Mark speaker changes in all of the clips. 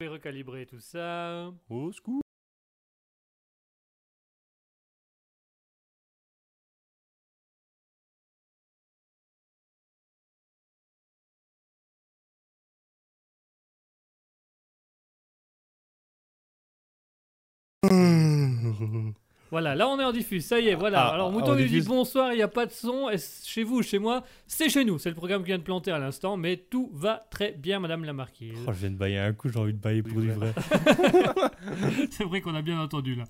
Speaker 1: Je vais recalibrer tout ça.
Speaker 2: Au secours.
Speaker 1: Voilà, là on est en diffuse, ça y est, voilà.
Speaker 2: Ah,
Speaker 1: Alors
Speaker 2: ah,
Speaker 1: Mouton
Speaker 2: on
Speaker 1: nous dit bonsoir, il n'y a pas de son. Est-ce chez vous, chez moi? C'est chez nous, c'est le programme qui vient de planter à l'instant, mais tout va très bien, Madame la Marquise.
Speaker 2: Oh, je viens de bailler un coup, j'ai envie de bailler pour
Speaker 1: Oui,
Speaker 2: du vrai.
Speaker 1: c'est vrai qu'on a bien entendu là.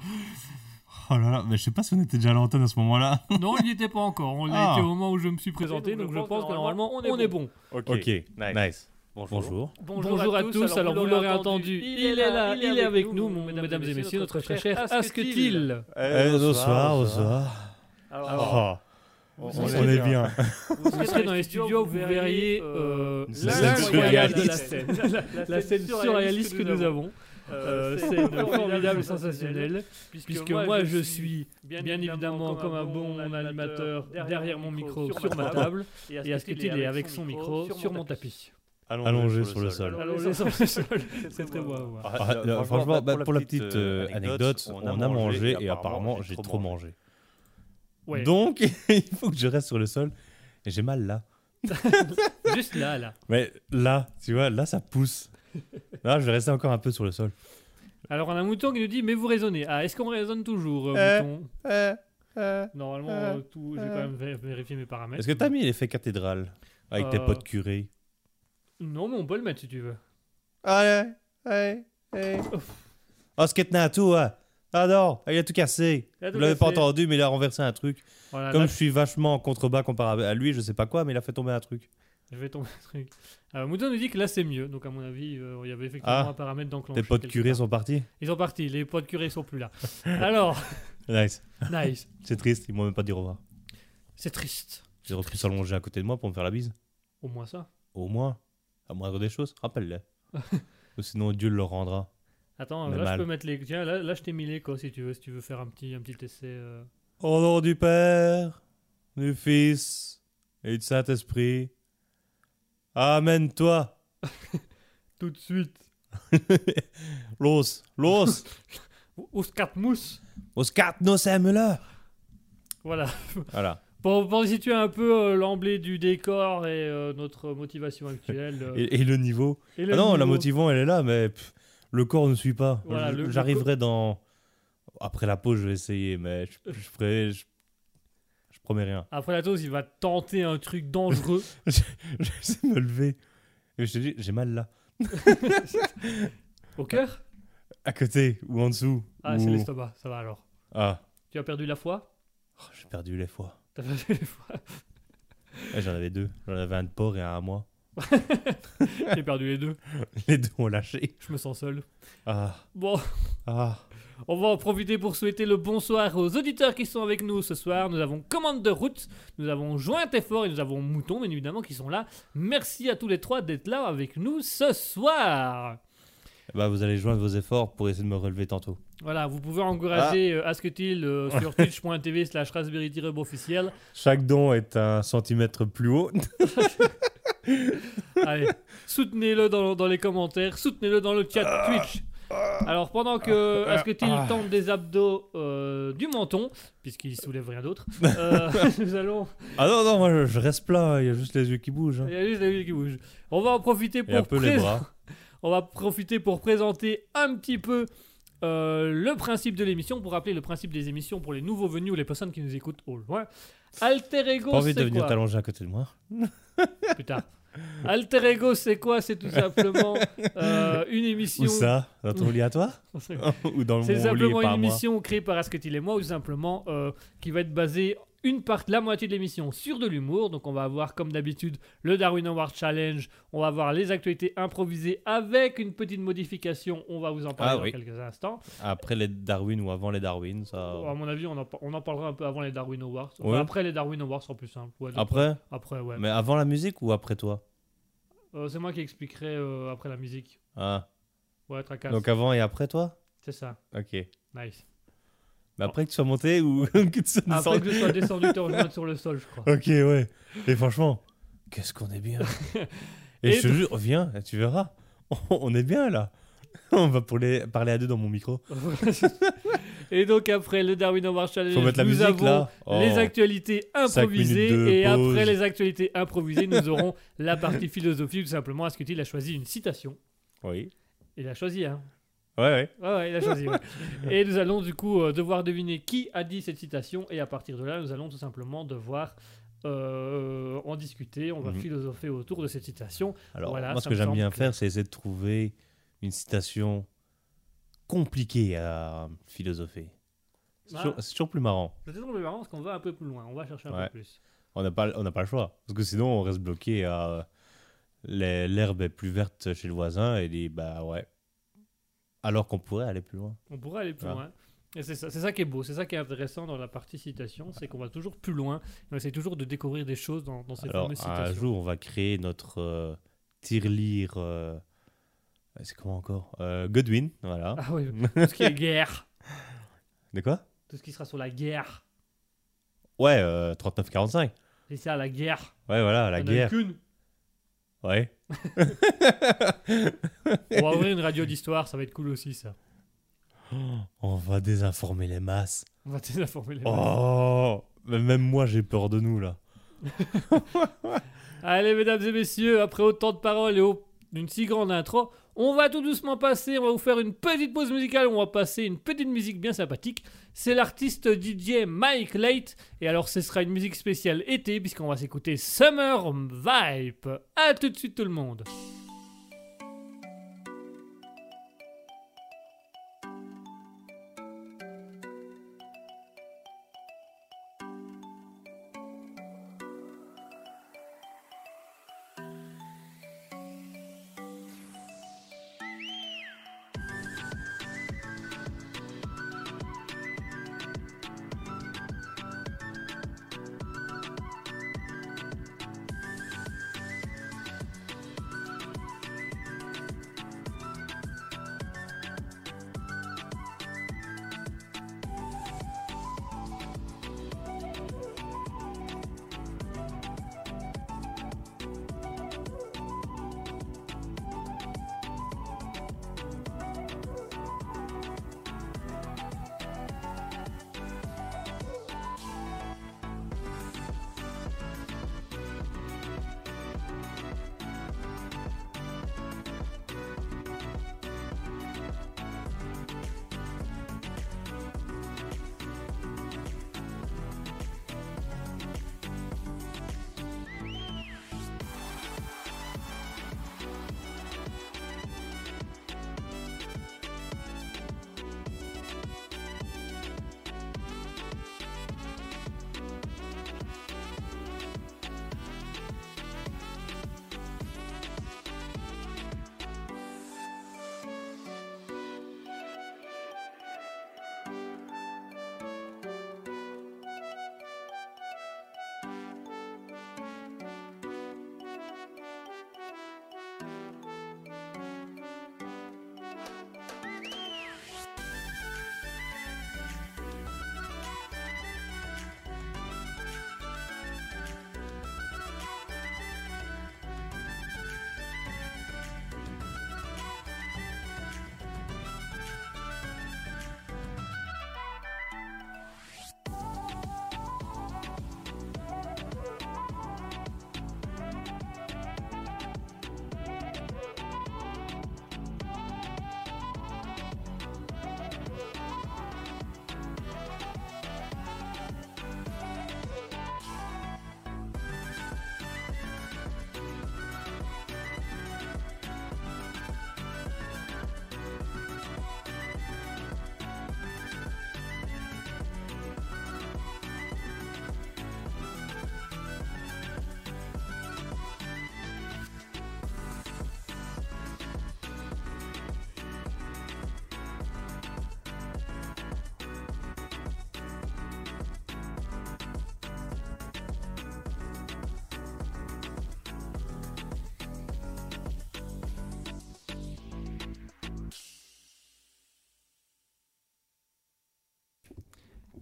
Speaker 2: Oh là là, mais je sais pas si on était déjà à l'antenne à ce moment-là.
Speaker 1: Non, on n'y était pas encore, on
Speaker 2: Ah.
Speaker 1: était au moment où je me suis présenté, donc je pense que normalement on est bon.
Speaker 2: Ok, nice. Bonjour.
Speaker 1: Bonjour, à tous, alors vous l'aurez entendu, il est là, il est avec nous, mesdames et messieurs, notre très cher Asketil.
Speaker 2: Bonsoir, bonsoir.
Speaker 1: Alors, Vous
Speaker 2: on,
Speaker 1: serez
Speaker 2: est bien.
Speaker 1: Vous serez dans les studios, vous verriez euh,
Speaker 2: La
Speaker 1: scène
Speaker 2: scène
Speaker 1: surréaliste de la scène. La, la scène surréaliste que nous avons. Euh, scène formidable, sensationnelle, puisque moi je suis bien évidemment comme un bon animateur derrière mon micro sur ma table, et Asketil est avec son micro. sur mon tapis.
Speaker 2: Allongé sur le sol.
Speaker 1: Allongé sur le sol. C'est très beau à voir.
Speaker 2: Ah, euh, franchement, bah, pour la petite euh, anecdote, on a mangé et apparemment j'ai trop mangé.
Speaker 1: Ouais,
Speaker 2: Donc, il faut que je reste sur le sol. Et j'ai mal là.
Speaker 1: juste là, là.
Speaker 2: Mais là, tu vois, là ça pousse. Là, je vais rester encore un peu sur le sol.
Speaker 1: Alors on a un mouton qui nous dit mais vous raisonnez. Ah est-ce qu'on raisonne toujours euh,
Speaker 2: Euh,
Speaker 1: mouton Normalement
Speaker 2: euh,
Speaker 1: euh, tout, j'ai quand même vé- vérifié mes paramètres.
Speaker 2: Est-ce que t'as mis l'effet cathédrale avec tes
Speaker 1: Euh,
Speaker 2: potes curés?
Speaker 1: Non mais on peut le mettre si tu veux.
Speaker 2: Allez, allez, allez. Oh, ce qu'est tout, ouais. Ah non, il a tout cassé.
Speaker 1: A tout
Speaker 2: Vous l'avez pas entendu, mais il a renversé un truc.
Speaker 1: Voilà,
Speaker 2: Comme
Speaker 1: là,
Speaker 2: je suis vachement en contrebas comparé à lui, je sais pas quoi, mais il a fait tomber un truc.
Speaker 1: je vais tomber un truc. Euh, Mouton nous dit que là c'est mieux. Donc à mon avis euh, il y avait effectivement
Speaker 2: Ah.
Speaker 1: un paramètre d'enclencher.
Speaker 2: Tes potes
Speaker 1: quelque
Speaker 2: curés
Speaker 1: part.
Speaker 2: sont partis
Speaker 1: Ils sont partis. Les potes curés sont plus là. Alors
Speaker 2: Nice.
Speaker 1: nice.
Speaker 2: C'est triste, ils m'ont même pas dit au revoir.
Speaker 1: C'est triste.
Speaker 2: J'ai repris s'allonger à côté de moi pour me faire la bise.
Speaker 1: Au moins ça.
Speaker 2: Au moins, à moindre des choses, rappelle-le. Ou sinon Dieu le rendra.
Speaker 1: Attends, là
Speaker 2: mal.
Speaker 1: je peux mettre les. Tiens, là, là je t'ai mis les quoi si tu veux, si tu veux faire un petit, un petit essai. euh.
Speaker 2: Au nom du Père, du Fils et du Saint-Esprit. Amen toi.
Speaker 1: Tout de suite.
Speaker 2: Los, los, os quatre nos là.
Speaker 1: Voilà.
Speaker 2: Voilà.
Speaker 1: Pour, pour situer un peu euh, l'emblée du décor et euh, notre motivation actuelle. euh,
Speaker 2: Et, et le niveau.
Speaker 1: et le
Speaker 2: Ah non, la motivation elle est là, mais pff, le corps ne suit pas.
Speaker 1: Voilà,
Speaker 2: Je- J'arriverai dans. Après la pause, je vais essayer, mais je, je ferai. Je, je promets rien.
Speaker 1: Après la dose, il va tenter un truc dangereux.
Speaker 2: je vais essayer de me lever. Et je te dis, j'ai mal là.
Speaker 1: Au cœur?
Speaker 2: À côté ou en dessous.
Speaker 1: Ah,
Speaker 2: ou-
Speaker 1: c'est l'estomac, ça va alors.
Speaker 2: Ah,
Speaker 1: Tu as perdu la foi?
Speaker 2: Oh, j'ai perdu les fois.
Speaker 1: T'as perdu les foi
Speaker 2: Ouais, J'en avais deux. J'en avais un de porc et un à moi.
Speaker 1: J'ai perdu les deux.
Speaker 2: Les deux ont lâché.
Speaker 1: Je me sens seul.
Speaker 2: Ah,
Speaker 1: Bon,
Speaker 2: ah.
Speaker 1: on va en profiter pour souhaiter le bonsoir aux auditeurs qui sont avec nous ce soir. Nous avons Commande de route, nous avons Joint Effort et nous avons Mouton, bien évidemment, qui sont là. Merci à tous les trois d'être là avec nous ce soir.
Speaker 2: Bah, vous allez joindre vos efforts pour essayer de me relever tantôt.
Speaker 1: Voilà, vous pouvez encourager euh, Asketil euh, sur twitch.tv slash raspberry officiel.
Speaker 2: Chaque don est un centimètre plus haut.
Speaker 1: Allez, soutenez-le dans, dans les commentaires, soutenez-le dans le chat Twitch. Alors pendant que Asketil tente des abdos euh, du menton, puisqu'il soulève rien d'autre, euh, nous allons...
Speaker 2: Ah non, non, moi je, je reste plat, il y a juste les yeux qui bougent. hein.
Speaker 1: Il y a juste la vie qui bouge. On va en profiter
Speaker 2: Et
Speaker 1: pour
Speaker 2: un peu les bras.
Speaker 1: On va profiter pour présenter un petit peu euh, le principe de l'émission, pour rappeler le principe des émissions pour les nouveaux venus ou les personnes qui nous écoutent au loin. Alter Ego,
Speaker 2: Pas envie de
Speaker 1: c'est
Speaker 2: venir
Speaker 1: quoi
Speaker 2: t'allonger à côté de moi.
Speaker 1: Putain. Alter Ego, c'est quoi? C'est tout simplement euh, une émission.
Speaker 2: Où ça Dans ton lit à toi Ou dans mon
Speaker 1: C'est
Speaker 2: lit
Speaker 1: simplement
Speaker 2: et
Speaker 1: une
Speaker 2: moi
Speaker 1: émission créée par Asketil et moi, ou simplement euh, qui va être basée une part, la moitié de l'émission sur de l'humour. Donc on va avoir comme d'habitude le Darwin Award Challenge, on va avoir les actualités improvisées avec une petite modification. On va vous en parler
Speaker 2: Ah
Speaker 1: dans
Speaker 2: oui.
Speaker 1: quelques instants.
Speaker 2: Après les Darwin ou avant les Darwin, ça.
Speaker 1: À mon avis, on en, on en parlera un peu avant les Darwin Awards. Enfin, après les Darwin Awards, sera plus simple. Ouais,
Speaker 2: Après
Speaker 1: après, ouais.
Speaker 2: Mais avant la musique ou après toi?
Speaker 1: Euh, c'est moi qui expliquerai euh, après la musique.
Speaker 2: Ah.
Speaker 1: Ouais, tracasse.
Speaker 2: Donc avant et après toi?
Speaker 1: C'est ça.
Speaker 2: Ok.
Speaker 1: Nice.
Speaker 2: Mais après que tu sois monté ou que tu sois
Speaker 1: Après
Speaker 2: descendu
Speaker 1: que je sois descendu te rejoindre sur le sol, je crois.
Speaker 2: Ok, ouais. Et franchement, qu'est-ce qu'on est bien. Et,
Speaker 1: Et
Speaker 2: je te jure, viens, tu verras. On est bien là. On va parler, parler à deux dans mon micro.
Speaker 1: et donc après le Darwin Award Challenge, nous
Speaker 2: musique,
Speaker 1: avons
Speaker 2: là.
Speaker 1: les
Speaker 2: Oh.
Speaker 1: actualités improvisées. Et
Speaker 2: pause.
Speaker 1: après les actualités improvisées, nous aurons la partie philosophie. Tout simplement, Ascutil a choisi une citation.
Speaker 2: Oui.
Speaker 1: Il a choisi, hein
Speaker 2: Ouais, ouais.
Speaker 1: Ouais, ouais, il a choisi. ouais. et nous allons du coup euh, devoir deviner qui a dit cette citation. Et à partir de là, nous allons tout simplement devoir euh, en discuter. On va
Speaker 2: Mhm.
Speaker 1: philosopher autour de cette citation.
Speaker 2: Alors,
Speaker 1: Voilà,
Speaker 2: moi, ce
Speaker 1: ça
Speaker 2: que
Speaker 1: me
Speaker 2: j'aime
Speaker 1: semble
Speaker 2: bien
Speaker 1: clair.
Speaker 2: faire, c'est essayer de trouver une citation compliquée à philosopher. C'est
Speaker 1: Ah.
Speaker 2: toujours, c'est toujours plus marrant.
Speaker 1: C'est toujours le marrant parce qu'on va un peu plus loin. On va chercher un
Speaker 2: Ouais.
Speaker 1: peu plus.
Speaker 2: On n'a pas, on n'a pas le choix. Parce que sinon, on reste bloqué à euh, les- l'herbe est plus verte chez le voisin et dit bah ouais. Alors qu'on pourrait aller plus loin.
Speaker 1: On pourrait aller plus loin. Et c'est ça, qui est beau, c'est ça qui est intéressant dans la partie citation, c'est qu'on va toujours plus loin, on essaie toujours de découvrir des choses dans, dans ces
Speaker 2: Alors,
Speaker 1: fameuses
Speaker 2: un
Speaker 1: citations.
Speaker 2: jour, on va créer notre euh, tirelire. euh, c'est comment encore Euh, Godwin, voilà.
Speaker 1: Ah oui, tout ce qui est guerre,
Speaker 2: De quoi?
Speaker 1: Tout ce qui sera sur la guerre.
Speaker 2: Ouais, euh, 39-45.
Speaker 1: C'est ça, la guerre.
Speaker 2: Ouais, voilà, la
Speaker 1: y en a
Speaker 2: guerre.
Speaker 1: qu'une.
Speaker 2: Ouais.
Speaker 1: On va ouvrir une radio d'histoire, ça va être cool aussi ça.
Speaker 2: On va désinformer les masses.
Speaker 1: On va désinformer les masses.
Speaker 2: Oh Mais Même moi, j'ai peur de nous, là.
Speaker 1: Allez, mesdames et messieurs, après autant de paroles et au- d'une si grande intro, on va tout doucement passer, on va vous faire une petite pause musicale, on va passer une petite musique bien sympathique. C'est l'artiste DJ Mike Late, et alors ce sera une musique spéciale été, puisqu'on va s'écouter Summer Vibe. A tout de suite tout le monde.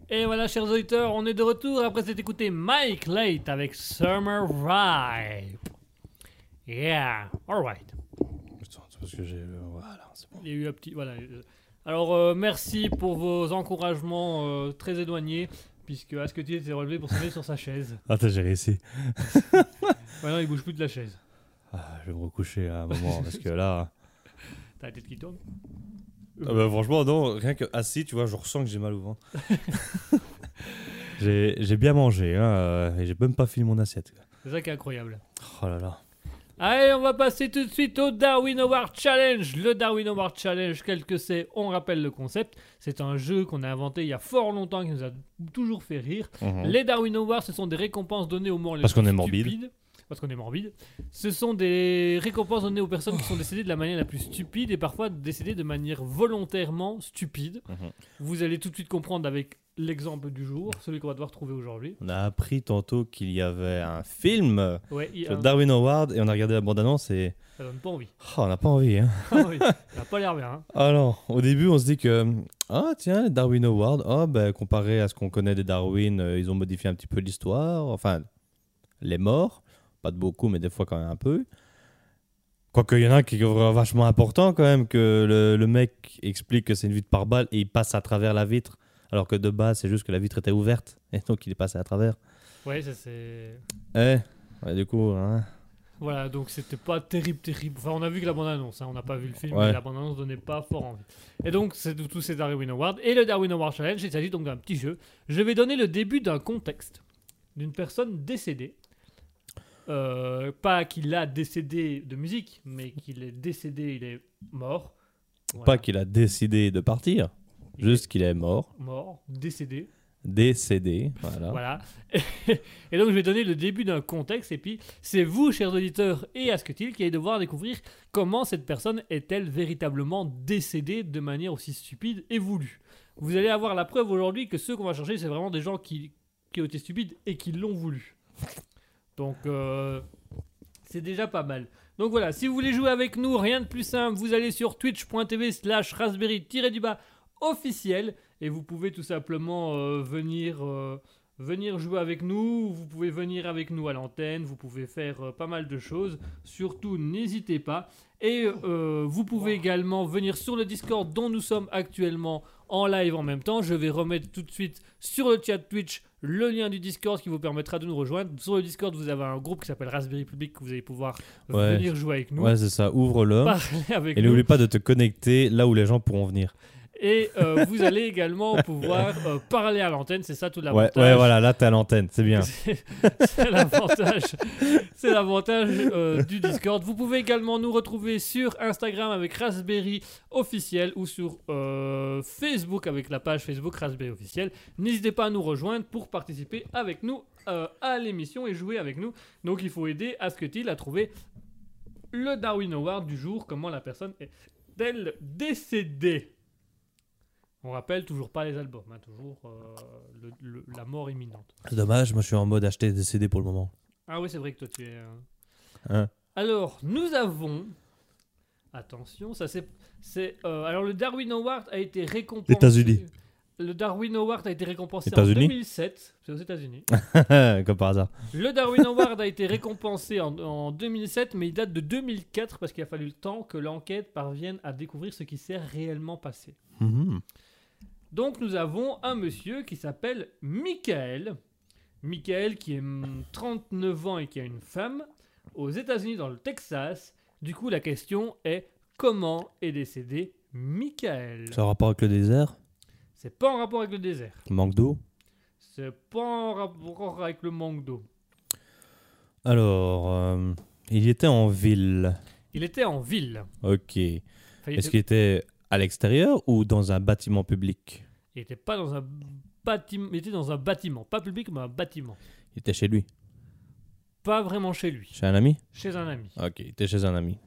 Speaker 1: Et voilà, chers auditeurs, on est de retour après s'être écouté Mike Late avec Summer Vibe. Yeah, alright.
Speaker 2: parce que j'ai. voilà,
Speaker 1: Il y a eu un petit. Voilà. Alors, merci pour vos encouragements très éloignés, puisque Asketil s'est relevé pour se mettre sur sa chaise.
Speaker 2: Attends, j'ai réussi.
Speaker 1: Maintenant, il bouge plus de la chaise.
Speaker 2: Ah, je vais me recoucher à un moment, parce que là.
Speaker 1: T'as la tête qui tourne
Speaker 2: ah bah, franchement, non, rien que assis, tu vois, je ressens que j'ai mal au ventre. j'ai bien mangé, hein, euh, et j'ai même pas fini mon assiette.
Speaker 1: C'est ça qui est incroyable.
Speaker 2: Oh là là.
Speaker 1: Allez, on va passer tout de suite au Darwin Award Challenge. Le Darwin Award Challenge, quel que c'est, on rappelle le concept. C'est un jeu qu'on a inventé il y a fort longtemps qui nous a toujours fait rire. Mhm. Les Darwin Awards, ce sont des récompenses données aux morts les
Speaker 2: Parce qu'on est morbide
Speaker 1: parce qu'on est morbide, ce sont des récompenses données aux personnes qui sont décédées de la manière la plus stupide et parfois décédées de manière volontairement stupide. Mhm. Vous allez tout de suite comprendre avec l'exemple du jour, celui qu'on va devoir trouver aujourd'hui.
Speaker 2: On a appris tantôt qu'il y avait un film, ouais, Darwin Award, et on a regardé la bande-annonce et...
Speaker 1: Ça donne pas envie.
Speaker 2: Oh, on n'a pas envie, hein.
Speaker 1: Ah oui, ça n'a pas l'air bien. Hein.
Speaker 2: Alors, au début, on se dit que, ah tiens, Darwin Award, oh, ben, comparé à ce qu'on connaît des Darwin, euh, ils ont modifié un petit peu l'histoire, enfin, les morts. Pas de beaucoup, mais des fois quand même un peu. Quoique, il y en a qui est vachement important quand même, que le, mec explique que c'est une vitre par balle et il passe à travers la vitre, alors que de base, c'est juste que la vitre était ouverte et donc il est passé à travers.
Speaker 1: Ouais, ça c'est.
Speaker 2: Eh, ouais, du coup. Hein.
Speaker 1: Voilà, donc c'était pas terrible, terrible. Enfin, on a vu que la bande-annonce, hein, on n'a pas vu le film, mais la bande-annonce donnait pas fort envie. Et donc, c'est tous ces Darwin Awards. Et le Darwin Award Challenge, il s'agit donc d'un petit jeu. Je vais donner le début d'un contexte d'une personne décédée euh, pas qu'il a décédé de musique, mais qu'il est décédé, il est mort.
Speaker 2: Pas qu'il a décidé de partir, juste qu'il est mort.
Speaker 1: Mort, décédé.
Speaker 2: Décédé, voilà.
Speaker 1: voilà. et donc je vais donner le début d'un contexte, et puis c'est vous, chers auditeurs et Asketil, qui allez devoir découvrir comment cette personne est-elle véritablement décédée de manière aussi stupide et voulue. Vous allez avoir la preuve aujourd'hui que ceux qu'on va chercher, c'est vraiment des gens qui, qui ont été stupides et qui l'ont voulu. Donc, euh, c'est déjà pas mal. Donc voilà, si vous voulez jouer avec nous, rien de plus simple, vous allez sur twitch.tv slash raspberry-du-bas officiel et vous pouvez tout simplement euh, euh, venir jouer avec nous, vous pouvez venir avec nous à l'antenne, vous pouvez faire pas mal de choses. Surtout, n'hésitez pas. Et vous pouvez également venir sur le Discord dont nous sommes actuellement en live en même temps. Je vais remettre tout de suite sur le chat Twitch le lien du Discord qui vous permettra de nous rejoindre. Sur le Discord, vous avez un groupe qui s'appelle Raspberry Public que vous allez pouvoir venir jouer avec nous.
Speaker 2: Ouais, c'est ça. Ouvre-le. Et n'oublie pas de te connecter là où les gens pourront venir.
Speaker 1: Et euh, vous allez également pouvoir euh, parler à l'antenne, c'est ça tout l'avantage.
Speaker 2: Ouais, ouais, voilà, là t'es à l'antenne, c'est bien.
Speaker 1: c'est l'avantage, c'est l'avantage euh, du Discord. Vous pouvez également nous retrouver sur Instagram avec Raspberry officiel ou sur Facebook avec la page Facebook Raspberry officiel. N'hésitez pas à nous rejoindre pour participer avec nous à l'émission et jouer avec nous. Donc il faut aider Asketil à trouver le Darwin Award du jour, comment la personne est-elle décédée. On rappelle toujours pas les albums, hein, toujours euh, la mort imminente.
Speaker 2: C'est dommage, moi je suis en mode acheter des CD pour le moment.
Speaker 1: Ah oui, c'est vrai que toi tu es. Euh, hein alors, nous avons. Attention, ça c'est. Euh, alors, le Darwin Award a été récompensé.
Speaker 2: États-Unis.
Speaker 1: Le Darwin Award a été récompensé en 2007. C'est aux États-Unis.
Speaker 2: Comme par hasard.
Speaker 1: Le Darwin Award a été récompensé en, 2007, mais il date de 2004 parce qu'il a fallu le temps que l'enquête parvienne à découvrir ce qui s'est réellement passé. Mhm. Donc nous avons un monsieur qui s'appelle Michael. Michael qui est 39 ans et qui a une femme aux États-Unis dans le Texas. Du coup, la question est comment est décédé Michael?
Speaker 2: C'est en rapport avec le désert?
Speaker 1: C'est pas en rapport avec le désert.
Speaker 2: Manque d'eau?
Speaker 1: C'est pas en rapport avec le manque d'eau.
Speaker 2: Alors, euh, il était en ville.
Speaker 1: Il était en ville.
Speaker 2: Ok. Est-ce qu'il était à l'extérieur ou dans un bâtiment public?
Speaker 1: Il était pas dans un bâtiment, il était dans un bâtiment, pas public, mais un bâtiment.
Speaker 2: Il était chez lui.
Speaker 1: Pas vraiment chez lui.
Speaker 2: Chez un ami?
Speaker 1: Chez un ami.
Speaker 2: Ok, il était chez un ami.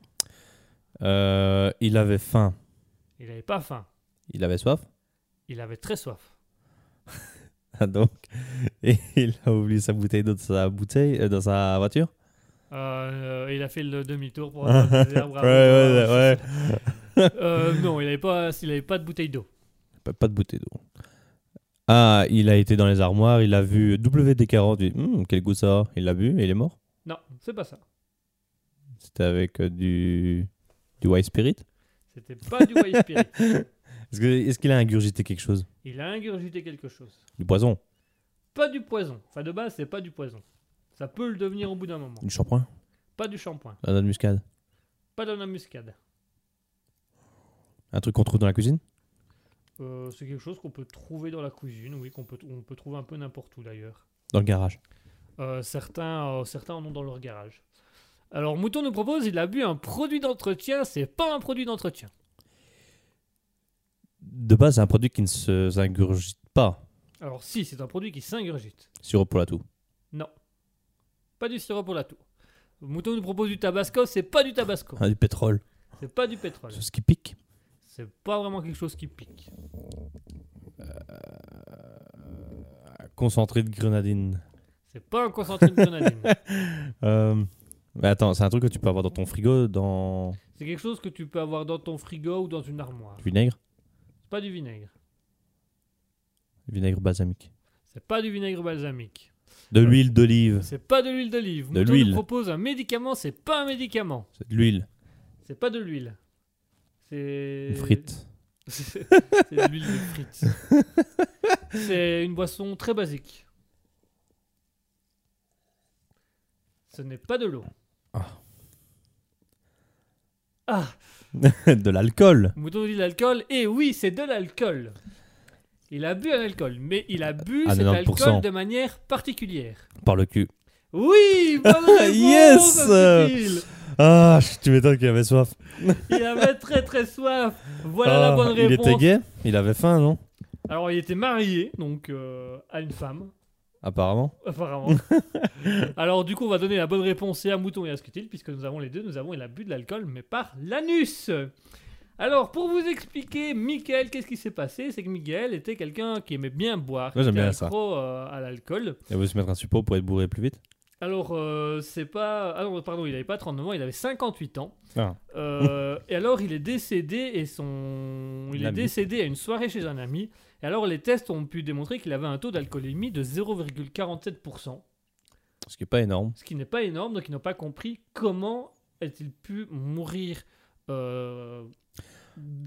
Speaker 2: Euh, il avait faim.
Speaker 1: Il n'avait pas faim.
Speaker 2: Il avait soif?
Speaker 1: Il avait très soif.
Speaker 2: Ah, donc, et il a oublié sa bouteille d'eau dans sa bouteille, euh, dans sa voiture?
Speaker 1: Euh, Il a fait le demi-tour pour
Speaker 2: ouais, ouais,
Speaker 1: ouais. non, il n'avait pas, il avait pas de bouteille d'eau.
Speaker 2: Pas, de bouteille d'eau. Ah, il a été dans les armoires, il a vu WD-40, hum, quel goût ça Il l'a vu et il est mort?
Speaker 1: Non, c'est pas ça.
Speaker 2: C'était avec euh, du Du White Spirit?
Speaker 1: C'était pas du White Spirit.
Speaker 2: Est-ce que- est-ce qu'il a ingurgité quelque chose?
Speaker 1: Il a ingurgité quelque chose.
Speaker 2: Du poison?
Speaker 1: Pas du poison. Enfin, de base, c'est pas du poison. Ça peut le devenir au bout d'un moment.
Speaker 2: Du shampoing?
Speaker 1: Pas du shampoing.
Speaker 2: La noix de muscade?
Speaker 1: Pas de la muscade.
Speaker 2: Un truc qu'on trouve dans la cuisine?
Speaker 1: Euh, c'est quelque chose qu'on peut trouver dans la cuisine, oui, qu'on peut, on peut trouver un peu n'importe où d'ailleurs.
Speaker 2: Dans le garage
Speaker 1: Euh, certains, euh, certains en ont dans leur garage. Alors, Mouton nous propose, il a bu un produit d'entretien, c'est pas un produit d'entretien.
Speaker 2: De base, c'est un produit qui ne se s'ingurgite pas.
Speaker 1: Alors, si, c'est un produit qui s'ingurgite.
Speaker 2: Sirop pour la toux.
Speaker 1: Pas du sirop pour la toux. Mouton nous propose du tabasco, c'est pas du tabasco.
Speaker 2: Ah, du pétrole.
Speaker 1: C'est pas du pétrole.
Speaker 2: Ce qui pique.
Speaker 1: C'est pas vraiment quelque chose qui pique.
Speaker 2: Concentré de grenadine.
Speaker 1: C'est pas un concentré de grenadine.
Speaker 2: Euh, Mais attends, c'est un truc que tu peux avoir dans ton frigo, dans
Speaker 1: C'est quelque chose que tu peux avoir dans ton frigo ou dans une armoire.
Speaker 2: du vinaigre
Speaker 1: C'est pas du vinaigre.
Speaker 2: Vinaigre balsamique.
Speaker 1: C'est pas du vinaigre balsamique.
Speaker 2: De l'huile d'olive.
Speaker 1: C'est pas de l'huile d'olive.
Speaker 2: De l'huile.
Speaker 1: propose un médicament, c'est pas un médicament.
Speaker 2: C'est de l'huile.
Speaker 1: C'est pas de l'huile. C'est.
Speaker 2: Une frite.
Speaker 1: C'est c'est de l'huile de frites. C'est une boisson très basique. Ce n'est pas de l'eau.
Speaker 2: Ah.
Speaker 1: Ah,
Speaker 2: de l'alcool.
Speaker 1: Mouton dit l'alcool. Et oui, c'est de l'alcool. Il a bu un alcool, mais il a bu
Speaker 2: À
Speaker 1: cet
Speaker 2: 90%.
Speaker 1: alcool de manière particulière.
Speaker 2: Par le cul.
Speaker 1: Oui, bonne réponse,
Speaker 2: Yes. Ah, tu m'étonnes qu'il avait soif.
Speaker 1: Il avait très très soif. Voilà la
Speaker 2: Ah,
Speaker 1: bonne
Speaker 2: Il
Speaker 1: réponse.
Speaker 2: était gay Il avait faim, non
Speaker 1: Alors, il était marié, donc euh, à une femme,
Speaker 2: Apparemment.
Speaker 1: apparemment. Alors, du coup, on va donner la bonne réponse et à Mouton et à Scutil, puisque nous avons les deux. Nous avons, il a bu de l'alcool, mais par l'anus. Alors, pour vous expliquer, Michael, qu'est-ce qui s'est passé? C'est que Michael était quelqu'un qui aimait bien boire, qui
Speaker 2: j'aime
Speaker 1: était
Speaker 2: bien ça.
Speaker 1: accro, euh, à l'alcool.
Speaker 2: Il veut se mettre un suppôt pour être bourré plus vite?
Speaker 1: Alors, euh, c'est pas. Ah non, pardon, il avait pas 39 ans, il avait 58 ans.
Speaker 2: Ah.
Speaker 1: Euh, et alors, il est décédé et son. Il est décédé à une soirée chez un ami. Et alors, les tests ont pu démontrer qu'il avait un taux d'alcoolémie de 0,47%,
Speaker 2: Ce qui est pas énorme.
Speaker 1: ce qui n'est pas énorme, donc ils n'ont pas compris comment a-t-il pu mourir euh,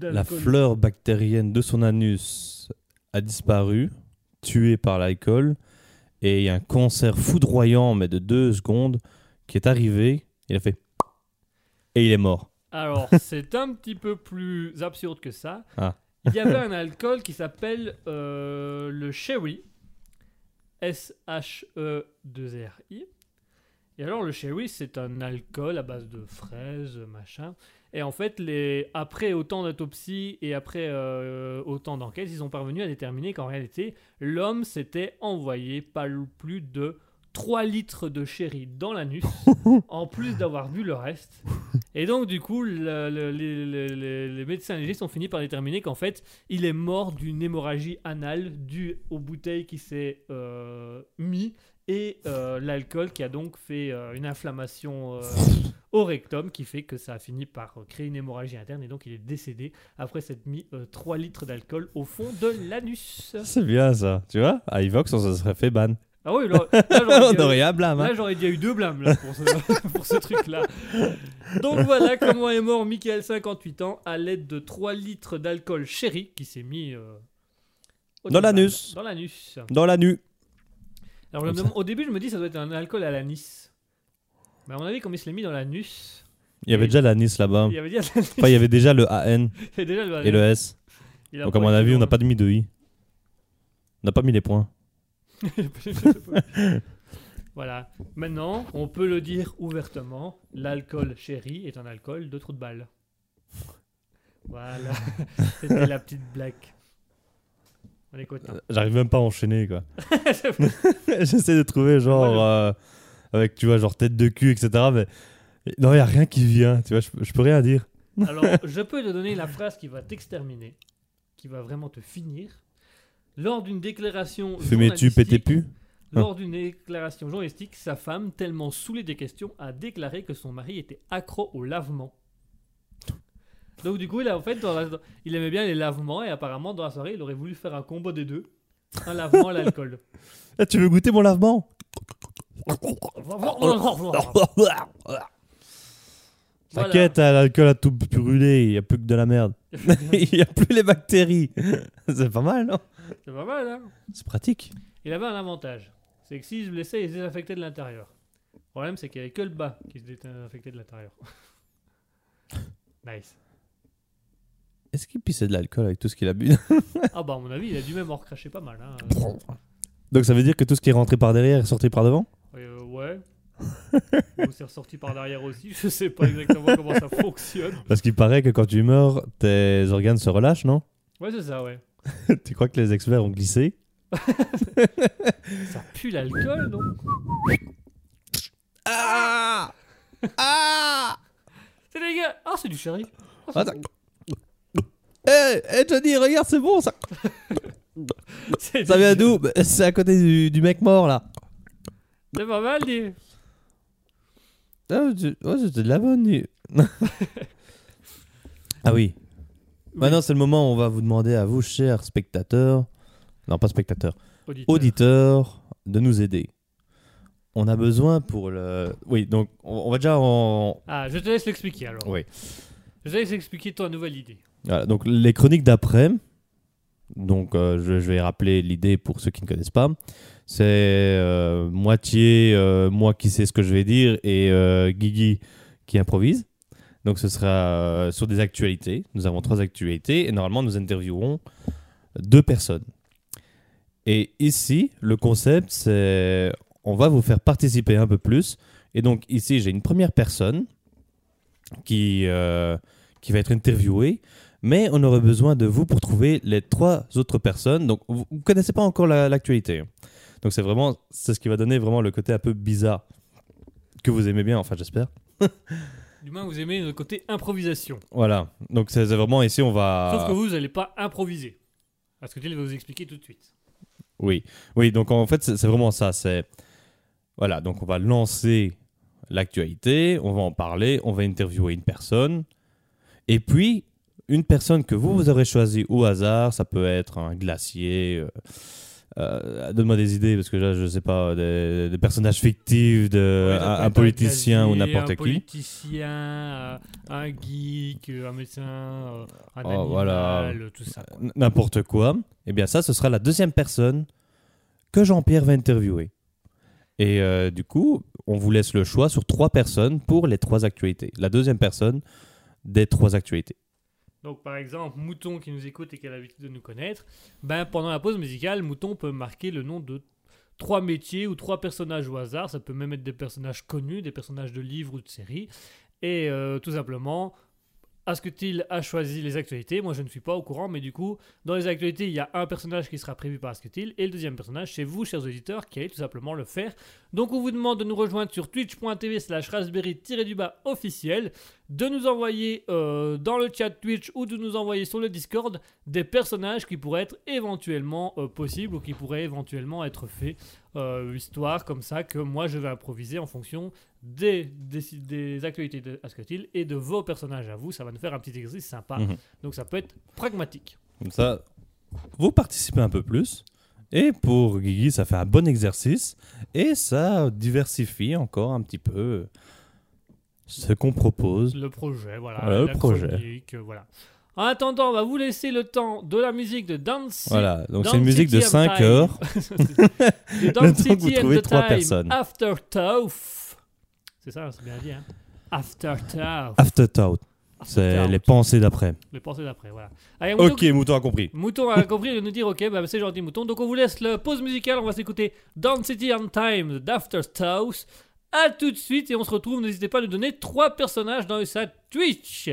Speaker 2: La fleur bactérienne de son anus a disparu, tuée par l'alcool, et il y a un cancer foudroyant, mais de deux secondes, qui est arrivé. Il a fait. Et il est mort.
Speaker 1: Alors, c'est un petit peu plus absurde que ça.
Speaker 2: Ah.
Speaker 1: Il y avait un alcool qui s'appelle euh, le sherry. S-H-E-2-R-I. Et alors, le sherry, c'est un alcool à base de fraises, machin. Et en fait, les... après autant d'autopsies et après euh, autant d'enquêtes, ils ont parvenu à déterminer qu'en réalité, l'homme s'était envoyé pas plus de 3 litres de sherry dans l'anus, en plus d'avoir bu le reste. Et donc, du coup, le- le- les, les- les- les médecins légistes ont fini par déterminer qu'en fait, il est mort d'une hémorragie anale due aux bouteilles qui s'est euh, mis et euh, l'alcool qui a donc fait euh, une inflammation euh, au rectum qui fait que ça a fini par créer une hémorragie interne et donc il est décédé après s'être mis euh, 3 litres d'alcool au fond de l'anus.
Speaker 2: C'est bien ça. Tu vois À Ivox, on se serait fait ban.
Speaker 1: Ah oui, là,
Speaker 2: on aurait un blâme. hein.
Speaker 1: Là, j'aurais a eu deux blâmes là, pour ce, ce truc-là. Donc voilà comment est mort Michael, 58 ans, à l'aide de 3 litres d'alcool chéri qui s'est mis
Speaker 2: Dans l'anus.
Speaker 1: Dans l'anus.
Speaker 2: Dans la nuit.
Speaker 1: Alors je me au début, je me dis ça doit être un alcool à l'anis. Mais à mon avis, comme il se l'est mis dans l'anus,
Speaker 2: Il y avait déjà l'anis là-bas.
Speaker 1: il y avait dit
Speaker 2: Enfin, il y avait déjà le AN
Speaker 1: déjà le
Speaker 2: et le S. Donc, à mon avis, on n'a pas mis de I. On n'a pas mis les points.
Speaker 1: voilà. Maintenant, on peut le dire ouvertement l'alcool chéri est un alcool de trou de balle. Voilà. C'était la petite blague. On est content.
Speaker 2: J'arrive même pas à enchaîner, quoi. J'essaie de trouver, genre, euh, avec, tu vois, genre tête de cul, etc. Mais non, il n'y a rien qui vient, tu vois, je, je peux rien dire.
Speaker 1: Alors, je peux te donner la phrase qui va t'exterminer, qui va vraiment te finir. Lors d'une déclaration
Speaker 2: Fumais-tu, pétais pu
Speaker 1: Lors d'une déclaration journalistique, sa femme, tellement saoulée des questions, a déclaré que son mari était accro au lavement. Donc du coup, il, a, en fait, dans la- dans- il aimait bien les lavements et apparemment dans la soirée, il aurait voulu faire un combo des deux. Un lavement à l'alcool.
Speaker 2: Eh, Tu veux goûter mon lavement? T'inquiète, l'alcool a tout brûlé, il n'y a plus que de la merde. il n'y a plus les bactéries. c'est pas mal, non?
Speaker 1: C'est pas mal, hein
Speaker 2: C'est pratique.
Speaker 1: Il avait un avantage. C'est que si je laissais, il se désinfectait de l'intérieur. Le problème, c'est qu'il n'y avait que le bas qui se désinfectait de l'intérieur. nice.
Speaker 2: Est-ce qu'il pissait de l'alcool avec tout ce qu'il a bu?
Speaker 1: Ah bah à mon avis, il a dû même en recracher pas mal. Hein.
Speaker 2: Donc ça veut dire que tout ce qui est rentré par derrière est sorti par devant?
Speaker 1: Euh, Ouais. Ou c'est ressorti par derrière aussi, je sais pas exactement comment ça fonctionne.
Speaker 2: Parce qu'il paraît que quand tu meurs, tes organes se relâchent, non?
Speaker 1: Ouais, c'est ça, ouais.
Speaker 2: tu crois que les experts ont glissé?
Speaker 1: Ça pue l'alcool, non?
Speaker 2: Ah Ah
Speaker 1: C'est les gars Ah, c'est du chéri.
Speaker 2: Ah, Eh, hey, Johnny, regarde, c'est bon ça Ça vient d'où? Bah, C'est à côté du, du, mec mort là.
Speaker 1: C'est pas mal dit.
Speaker 2: Ah, c'était de la bonne. ah oui. Maintenant, c'est le moment où on va vous demander à vous, chers spectateurs, non pas spectateurs, auditeurs, de nous aider. On a besoin pour le. Oui, donc on, va déjà en.
Speaker 1: Ah, je te laisse l'expliquer alors.
Speaker 2: Oui.
Speaker 1: Je te laisse expliquer ton nouvelle idée.
Speaker 2: Donc les chroniques d'après. Donc euh, je, vais rappeler l'idée pour ceux qui ne connaissent pas. C'est euh, moitié euh, moi qui sais ce que je vais dire et Guigui qui improvise. Donc ce sera sur des actualités. Nous avons trois actualités et normalement nous interviewerons deux personnes. Et ici, le concept, c'est on va vous faire participer un peu plus. Et donc ici, j'ai une première personne qui, qui va être interviewée, mais on aurait besoin de vous pour trouver les trois autres personnes. Donc vous ne connaissez pas encore l'actualité. donc c'est vraiment c'est ce qui va donner vraiment le côté un peu bizarre que vous aimez bien, enfin j'espère.
Speaker 1: du moins vous aimez le côté improvisation.
Speaker 2: Voilà, donc c'est vraiment ici on va...
Speaker 1: Sauf que vous, n'allez pas improviser. Parce que tu va vous expliquer tout de suite.
Speaker 2: Oui, oui, donc en fait c'est vraiment ça, c'est voilà, donc on va lancer l'actualité, on va en parler, on va interviewer une personne. Et puis, une personne que vous, vous aurez choisie au hasard, ça peut être un glacier. Euh, euh, donne-moi des idées, parce que là, je sais pas, des, personnages fictifs, de, un, politicien ou n'importe qui. Un
Speaker 1: politicien, euh, un geek, un médecin, un oh, animal, tout ça.
Speaker 2: N'importe quoi. Eh bien, ça, ce sera la deuxième personne que Jean-Pierre va interviewer. Et du coup, on vous laisse le choix sur trois personnes pour les trois actualités. La deuxième personne des trois actualités.
Speaker 1: Donc, par exemple, Mouton qui nous écoute et qui a l'habitude de nous connaître, ben, pendant la pause musicale, Mouton peut marquer le nom de trois métiers ou trois personnages au hasard. Ça peut même être des personnages connus, des personnages de livres ou de séries. Et euh, tout simplement, Asketil a choisi les actualités? Moi, je ne suis pas au courant, mais du coup, dans les actualités, il y a un personnage qui sera prévu par Asketil et le deuxième personnage, c'est vous, chers auditeurs, qui allez tout simplement le faire. Donc, on vous demande de nous rejoindre sur twitch.tv slash raspberry-du-bas officiel, de nous envoyer euh, dans le chat Twitch ou de nous envoyer sur le Discord des personnages qui pourraient être éventuellement euh, possibles ou qui pourraient éventuellement être faits. Euh, histoire comme ça que moi je vais improviser en fonction des, des, actualités de Asketil et de vos personnages à vous. Ça va nous faire un petit exercice sympa. Mhm. Donc ça peut être pragmatique.
Speaker 2: Comme ça, vous participez un peu plus. Et pour Guigui, ça fait un bon exercice. Et ça diversifie encore un petit peu ce qu'on propose.
Speaker 1: Le projet, voilà. le projet. voilà. En attendant, on va vous laisser le temps de la musique de Dance
Speaker 2: Voilà, donc c'est une musique de 5 heures.
Speaker 1: Dance City vous trois personnes. After c'est ça, c'est bien dit. Hein Afterthought.
Speaker 2: Afterthought. C'est les pensées d'après.
Speaker 1: Les pensées d'après, voilà.
Speaker 2: ok, Mouton a compris.
Speaker 1: Mouton a compris de nous dire ok, bah, c'est gentil Mouton. Donc on vous laisse la pause musicale, on va s'écouter Down City on Time d'Afterthought. A tout de suite et on se retrouve. N'hésitez pas à nous donner trois personnages dans le chat Twitch.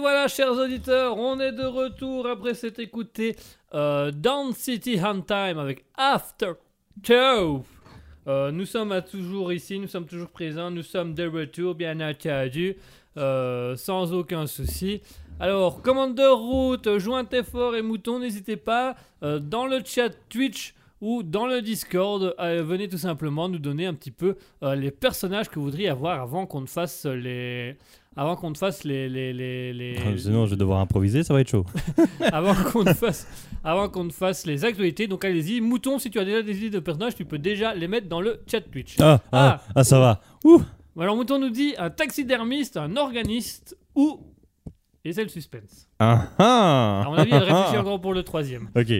Speaker 1: Voilà, chers auditeurs, on est de retour après s'être écouté euh, Down City Hunt Time avec After Show. Euh, nous sommes toujours ici, nous sommes toujours présents, nous sommes de retour, bien entendu, euh, sans aucun souci. Alors, commandeur route, joint fort et mouton, n'hésitez pas euh, dans le chat Twitch ou dans le Discord, euh, venez tout simplement nous donner un petit peu les personnages que vous voudriez avoir avant qu'on ne fasse les. Avant qu'on ne fasse les. les, les, les-
Speaker 2: Ah, Sinon, je vais devoir improviser, ça va être chaud.
Speaker 1: avant qu'on ne fasse, avant qu'on ne fasse les actualités. Donc allez-y, mouton, si tu as déjà des idées de personnages, tu peux déjà les mettre dans le chat Twitch.
Speaker 2: Ah, ah,
Speaker 1: Ah.
Speaker 2: ah, ça va. Ouh.
Speaker 1: Alors mouton nous dit un taxidermiste, un organiste ou et c'est le suspense.
Speaker 2: Ah, ah.
Speaker 1: À mon avis, elle réfléchit encore pour le troisième.
Speaker 2: Ok.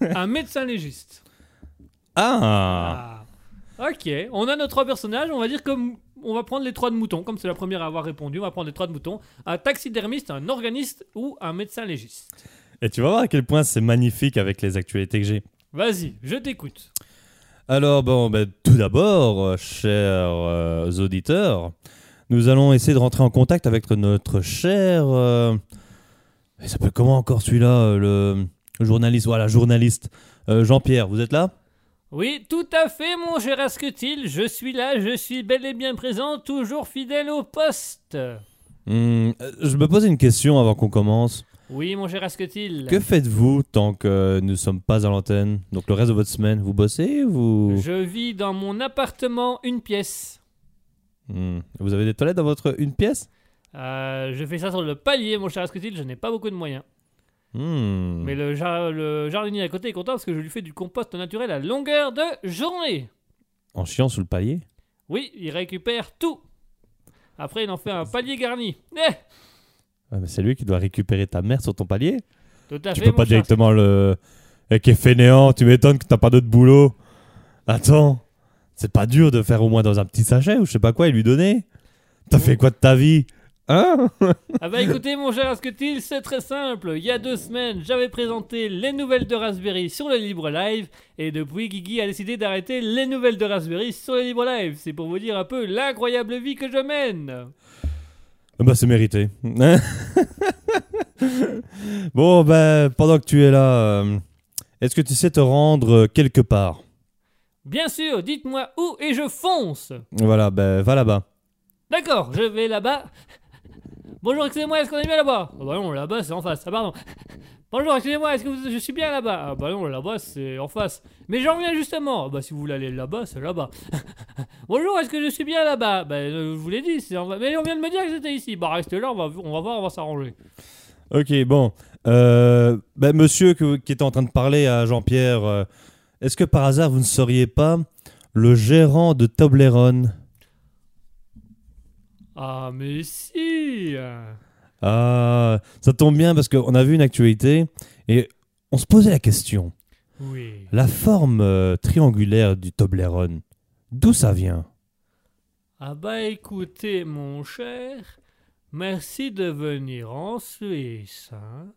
Speaker 1: Un médecin légiste.
Speaker 2: Ah.
Speaker 1: Ah. Ok, on a nos trois personnages. On va dire comme on va prendre les trois de moutons, comme c'est la première à avoir répondu. On va prendre les trois de moutons. Un taxidermiste, un organiste ou un médecin légiste.
Speaker 2: Et tu vas voir à quel point c'est magnifique avec les actualités que j'ai.
Speaker 1: Vas-y, je t'écoute.
Speaker 2: Alors, bon, ben, tout d'abord, euh, chers euh, auditeurs, nous allons essayer de rentrer en contact avec notre cher. euh, il s'appelle comment encore celui-là euh, Le le journaliste, voilà, journaliste. Jean-Pierre, vous êtes là?
Speaker 1: Oui, tout à fait, mon cher Asketil. Je suis là, je suis bel et bien présent, toujours fidèle au poste.
Speaker 2: Hmm, euh, Je me posais une question avant qu'on commence.
Speaker 1: Oui, mon cher Asketil.
Speaker 2: Que faites-vous tant que nous ne sommes pas à l'antenne? Donc le reste de votre semaine, vous bossez vous...
Speaker 1: Je vis dans mon appartement une pièce.
Speaker 2: Hmm, Vous avez des toilettes dans votre une pièce?
Speaker 1: Euh, je fais ça sur le palier, mon cher Asketil. Je n'ai pas beaucoup de moyens.
Speaker 2: Hmm.
Speaker 1: Mais le, jar- le jardinier à côté est content parce que je lui fais du compost naturel à longueur de journée.
Speaker 2: En chiant sous le palier?
Speaker 1: Oui, il récupère tout. Après, il en fait un palier garni. Eh,
Speaker 2: Ah, mais C'est lui qui doit récupérer ta mère sur ton palier?
Speaker 1: Tout à
Speaker 2: Tu
Speaker 1: fait.
Speaker 2: peux pas
Speaker 1: cher
Speaker 2: directement le. Eh, qui est fainéant, tu m'étonnes que t'as pas d'autre boulot. Attends, c'est pas dur de faire au moins dans un petit sachet ou je sais pas quoi et lui donner? T'as fait quoi de ta vie? Hein
Speaker 1: Ah bah écoutez mon cher Asketil, c'est très simple. Il y a deux semaines, j'avais présenté les nouvelles de Raspberry sur le Libre Live et depuis Guigui a décidé d'arrêter les nouvelles de Raspberry sur le Libre Live. C'est pour vous dire un peu l'incroyable vie que je mène.
Speaker 2: Bah, c'est mérité. bon, bah, pendant que tu es là, euh, est-ce que tu sais te rendre quelque part?
Speaker 1: Bien sûr, dites-moi où et je fonce.
Speaker 2: Voilà, bah, va là-bas.
Speaker 1: D'accord, je vais là-bas. Bonjour, excusez-moi, est-ce qu'on est bien là-bas? Ah bah non, là-bas c'est en face. Ah pardon. Bonjour, excusez-moi, est-ce que je suis bien là-bas? Ah bah non, là-bas c'est en face. Mais j'en reviens justement. Ah bah si vous voulez aller là-bas, c'est là-bas. Bonjour, est-ce que je suis bien là-bas? Bah je vous l'ai dit, c'est en... mais on vient de me dire que c'était ici. Bah restez là, on va, voir, on va s'arranger.
Speaker 2: Ok, bon. Euh, bah, monsieur qui était en train de parler à Jean-Pierre, euh, est-ce que par hasard vous ne seriez pas le gérant de Toblerone?
Speaker 1: Ah mais si
Speaker 2: Ah, ça tombe bien parce qu'on a vu une actualité et on se posait la question.
Speaker 1: Oui.
Speaker 2: La forme euh, triangulaire du Toblerone, d'où ça vient?
Speaker 1: Ah bah écoutez mon cher, merci de venir en Suisse. hein.